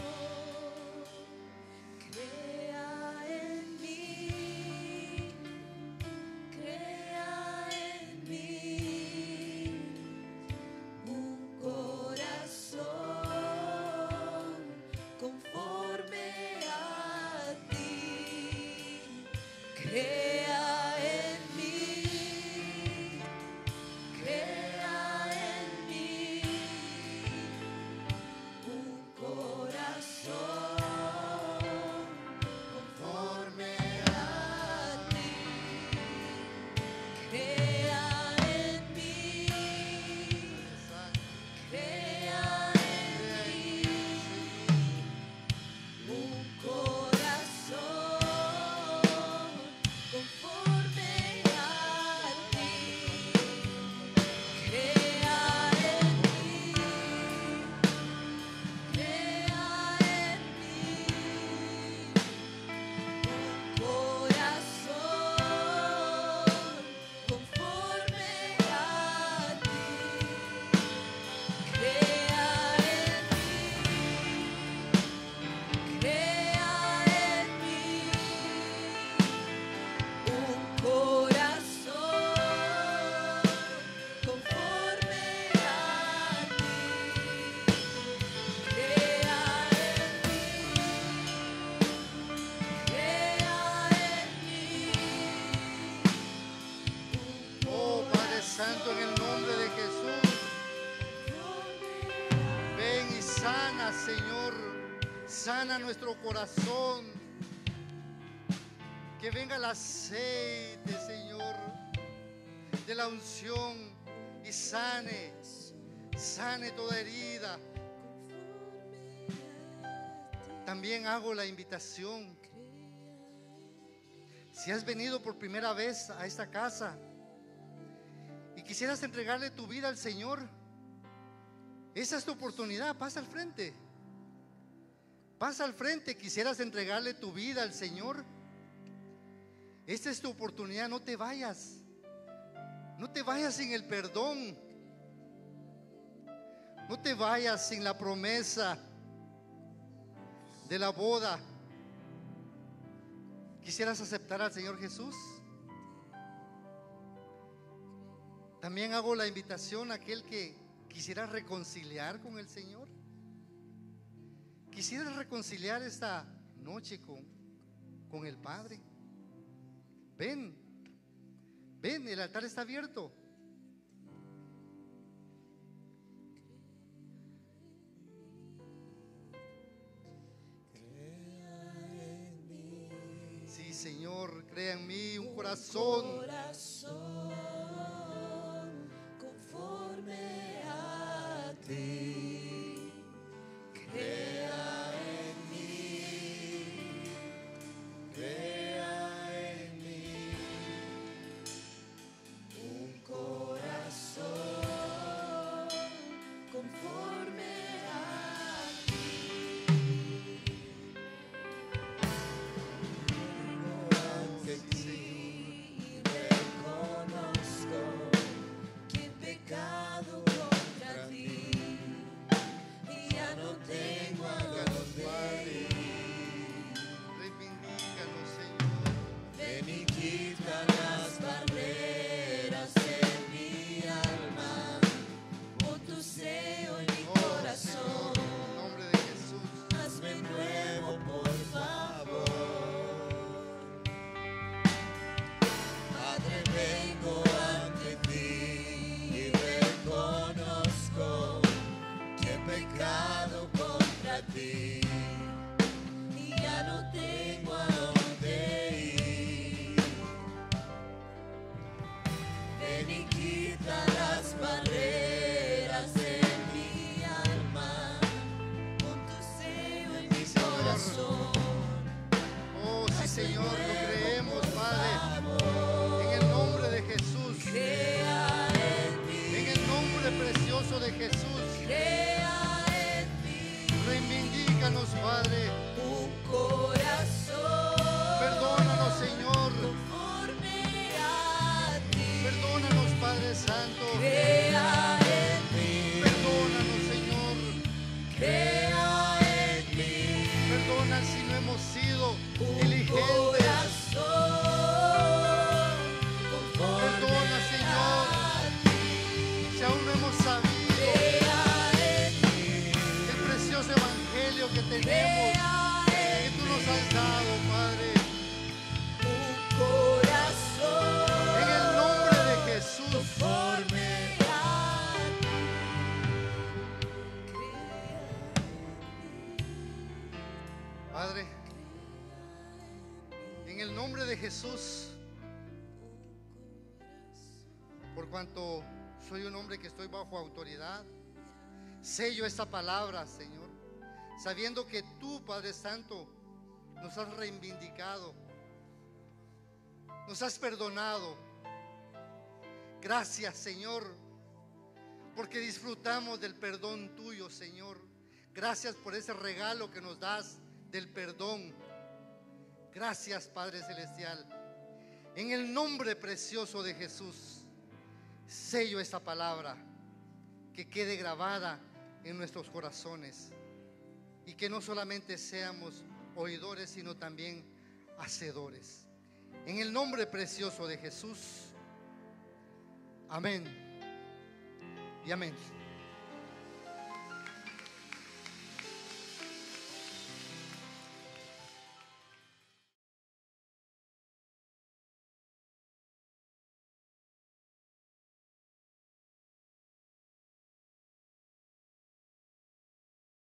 Crea corazón. Que venga el aceite, Señor, de la unción y sane, sane toda herida. También hago la invitación. Si has venido por primera vez a esta casa y quisieras entregarle tu vida al Señor, esa es tu oportunidad. Pasa al frente. Pasa al frente. Quisieras entregarle tu vida al Señor. Esta es tu oportunidad. No te vayas. No te vayas sin el perdón. No te vayas sin la promesa de la boda. ¿Quisieras aceptar al Señor Jesús? También hago la invitación a aquel que quisiera reconciliar con el Señor. Quisiera reconciliar esta noche con, con el Padre. Ven, ven, el altar está abierto. Sí, Señor, crea en mí un corazón corazón conforme bajo autoridad, sello esta palabra, Señor, sabiendo que tú, Padre Santo, nos has reivindicado, nos has perdonado. Gracias, Señor, porque disfrutamos del perdón tuyo, Señor. Gracias por ese regalo que nos das del perdón. Gracias, Padre Celestial. En el nombre precioso de Jesús, sello esta palabra que quede grabada en nuestros corazones y que no solamente seamos oidores, sino también hacedores. En el nombre precioso de Jesús. Amén. Y amén.